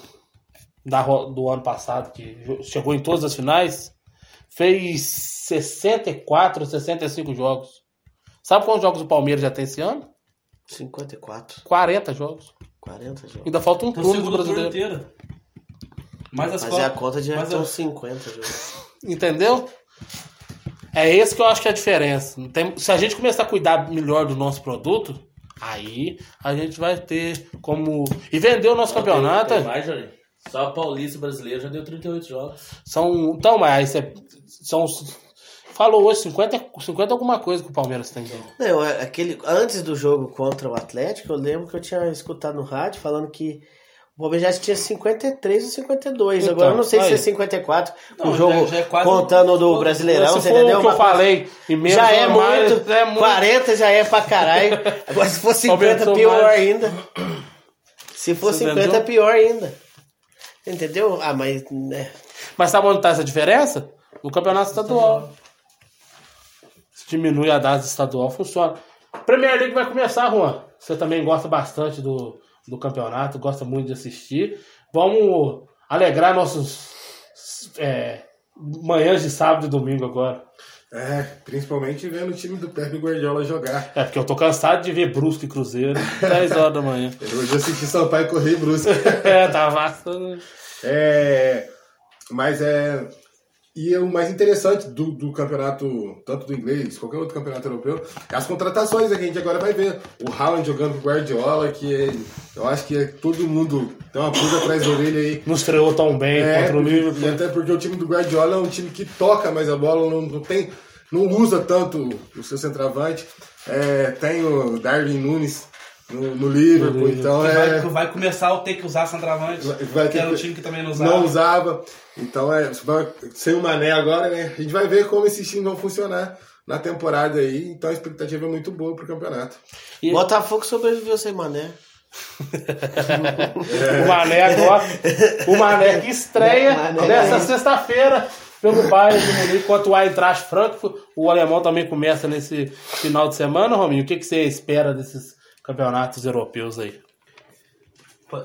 da, do ano passado, que chegou em todas as finais, fez 64, 65 jogos. Sabe quantos jogos o Palmeiras já tem esse ano? 54. 40 jogos. 40 jogos. Ainda falta um Então, turno do brasileiro. inteiro. Mas as Fazer a conta de mas são eu- 50 jogos. Entendeu? É esse que eu acho que é a diferença. Tem- se a gente começar a cuidar melhor do nosso produto, aí a gente vai ter como. E vender o nosso campeonato. Tem, tem mais, Johnny. Só a Paulista brasileira já deu 38 jogos. São. Então, mas aí você- são. Falou hoje 50, 50 alguma coisa que o Palmeiras tem. Não, é aquele, antes do jogo contra o Atlético, eu lembro que eu tinha escutado no rádio falando que o Palmeiras tinha 53 ou 52. Então, Agora eu não sei se aí. é 54, Não, o jogo já- já é quase- contando do Brasileirão, Se você entendeu? o que eu falei, já é mais, muito, é muito. 40 já é pra caralho. [laughs] Agora se for 50, Aumentou pior mais. ainda. Se for Você 50, entendeu? pior ainda. Entendeu? Ah, mas... Né. Mas sabe onde está essa diferença? No campeonato estadual. Diminui a data estadual, funciona. Premier League vai começar, Juan. Você também gosta bastante do, do campeonato, gosta muito de assistir. Vamos alegrar nossos é, manhãs de sábado e domingo agora. É, principalmente vendo o time do Pepe Guardiola jogar. É, porque eu tô cansado de ver Brusque e Cruzeiro, 10 horas da manhã. Hoje [laughs] eu assisti Sampaio correr Brusque. [laughs] é, tá vasta. É, mas é. E é o mais interessante do, do campeonato, tanto do inglês, qualquer outro campeonato europeu, é as contratações né, que a gente agora vai ver. O Haaland jogando com o Guardiola, que é- eu acho que é, todo mundo tem uma pulga atrás da orelha aí. Não estreou tão bem É, contra o Liverpool. E até porque o time do Guardiola é um time que toca mais a bola, não, não tem, não usa tanto o seu centroavante. É, tem o Darwin Nunes no, no Liverpool, então Que é. vai, vai começar a ter que usar centroavante, vai que ter era um que- time que também não usava. Não usava. Então, é, sem o Mané agora, né? A gente vai ver como esses times vão funcionar na temporada aí. Então a expectativa é muito boa pro campeonato. Botafogo sobreviveu sem Mané. [laughs] O Mané agora. O Mané que estreia Mané. nessa sexta-feira pelo Bayern de Munique contra o Eintracht Frankfurt. O alemão também começa nesse final de semana, Rominho. O que, que você espera desses campeonatos europeus aí?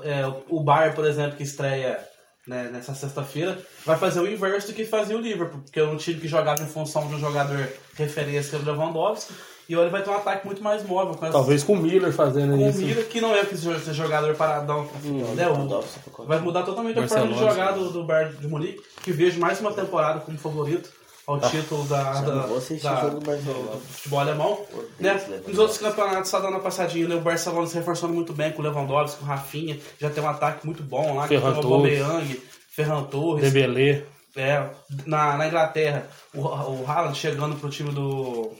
É, o Bayern, por exemplo, que estreia né, nessa sexta-feira, vai fazer o inverso do que fazia o Liverpool, porque é um time que jogava em função de um jogador referência que é o Lewandowski, e ele vai ter um ataque muito mais móvel. Com as- Talvez com o Miller fazendo com o isso. Miller, que não é esse jogador paradão. né, o- vai mudar totalmente a forma de jogar do, do Bayern de Munique, que vejo mais uma temporada como favorito ao título da, da, da- do futebol alemão. Né? Nos outros campeonatos, só dando uma passadinha, né? o Barcelona se reforçando muito bem com o Lewandowski, com o Rafinha, já tem um ataque muito bom lá, Ferran com o Torres. Aubameyang, Ferran Torres. Dembélé. É, na, na Inglaterra, o, o Haaland chegando pro time do,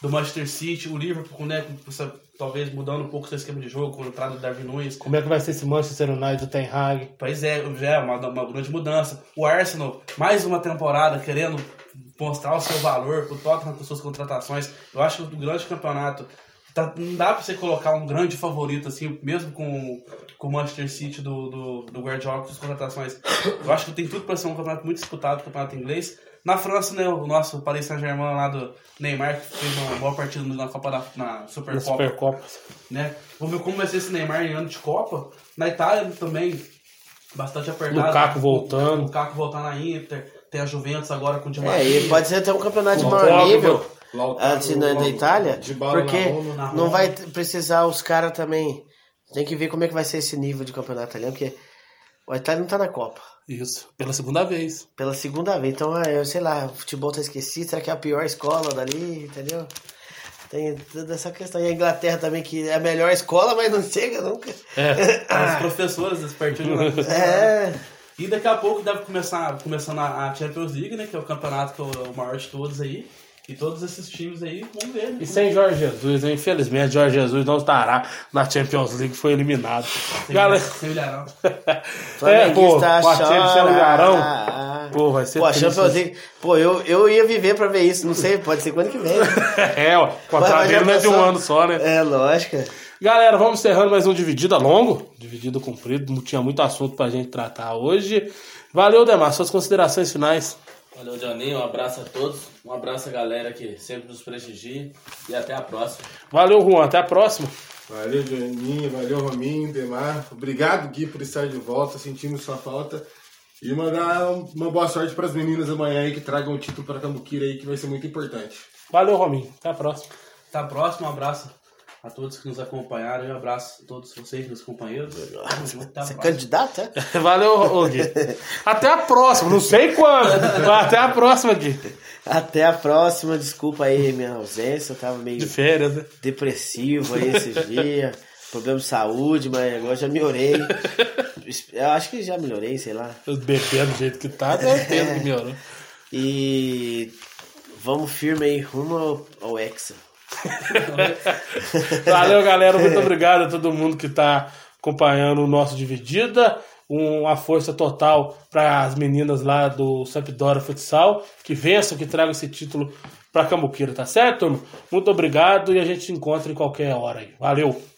do Manchester City, o Liverpool, né, com essa- talvez mudando um pouco seu esquema de jogo, com a entrada do Darwin Nunes. Como é que vai ser esse Manchester United do Ten Hag? Pois é, já é uma, uma grande mudança. O Arsenal, mais uma temporada querendo mostrar o seu valor pro Tottenham com suas contratações. Eu acho que o grande campeonato tá- não dá pra você colocar um grande favorito, assim, mesmo com, com o Manchester City do, do, do Guardiola com suas contratações. Eu acho que tem tudo pra ser um campeonato muito disputado, o campeonato inglês. Na França, né, o nosso Paris Saint-Germain lá do Neymar, que fez uma boa partida na Copa da na Supercopa. Na Supercopa. Né? Vamos ver como vai ser esse Neymar em ano de Copa. Na Itália também, bastante apertado. Lukaku voltando. O Lukaku voltando na Inter. Tem a Juventus agora com o Di É, e pode ser até um campeonato de o maior nível Lautaro, assim, na, na Lautaro, Itália, porque na Roma, na não vai precisar os caras também. Tem que ver como é que vai ser esse nível de campeonato italiano, porque o Itália não tá na Copa. Isso, pela segunda vez. Pela segunda vez. Então, ah, eu sei lá, o futebol tá esquecido, será que é a pior escola dali, entendeu? Tem toda essa questão. E a Inglaterra também, que é a melhor escola, mas não chega nunca. [laughs] As professoras desse partido. É. E daqui a pouco deve começar começando a Champions League, né? Que é o campeonato que é o maior de todos aí. E todos esses times aí, vamos ver. né? E sem Jorge Jesus, né? infelizmente, Jorge Jesus não estará na Champions League, foi eliminado. Galera. Sem Ilharão. É, pô, bater sem o [laughs] chora. Ilharão. Pô, vai ser Pô, a. Champions League. Pô, eu, eu ia viver pra ver isso. Não sei, pode ser quando que vem. [laughs] É, ó, o contrato dele não é de um ano só, né? É, lógico. Galera, vamos encerrando mais um Dividida longo, dividido comprido, não tinha muito assunto pra gente tratar hoje. Valeu, Demar, suas considerações finais. Valeu, Johnny. Um abraço a todos. Um abraço a galera que sempre nos prestigia. E até a próxima. Valeu, Juan, até a próxima. Valeu, Joaninha, valeu, Rominho, Demar. Obrigado, Gui, por estar de volta, sentindo sua falta. E mandar uma boa sorte para as meninas amanhã aí que tragam o título para Cambuquira aí, que vai ser muito importante. Valeu, Rominho, até a próxima. Até a próxima, um abraço a todos que nos acompanharam um abraço a todos vocês, meus companheiros. Junto, a Você é candidato, é? [laughs] Valeu, Gui. [laughs] Até a próxima, não sei quando, mas até a próxima, Gui. Até a próxima. Desculpa aí minha ausência. Eu tava meio De férias, né? depressivo aí esses dias. Problema de saúde, mas agora já melhorei. Eu acho que já melhorei, sei lá. Os bebês do jeito que tá, certeza que [laughs] melhorou. E vamos firme aí, rumo ao, ao Hexa. [laughs] Valeu, galera. Muito obrigado a todo mundo que está acompanhando o nosso Dividida. Uma força total para as meninas lá do Sampdoria Futsal. Que vençam, que tragam esse título para Cambuquira, tá certo? Muito obrigado e a gente se encontra em qualquer hora aí. Valeu!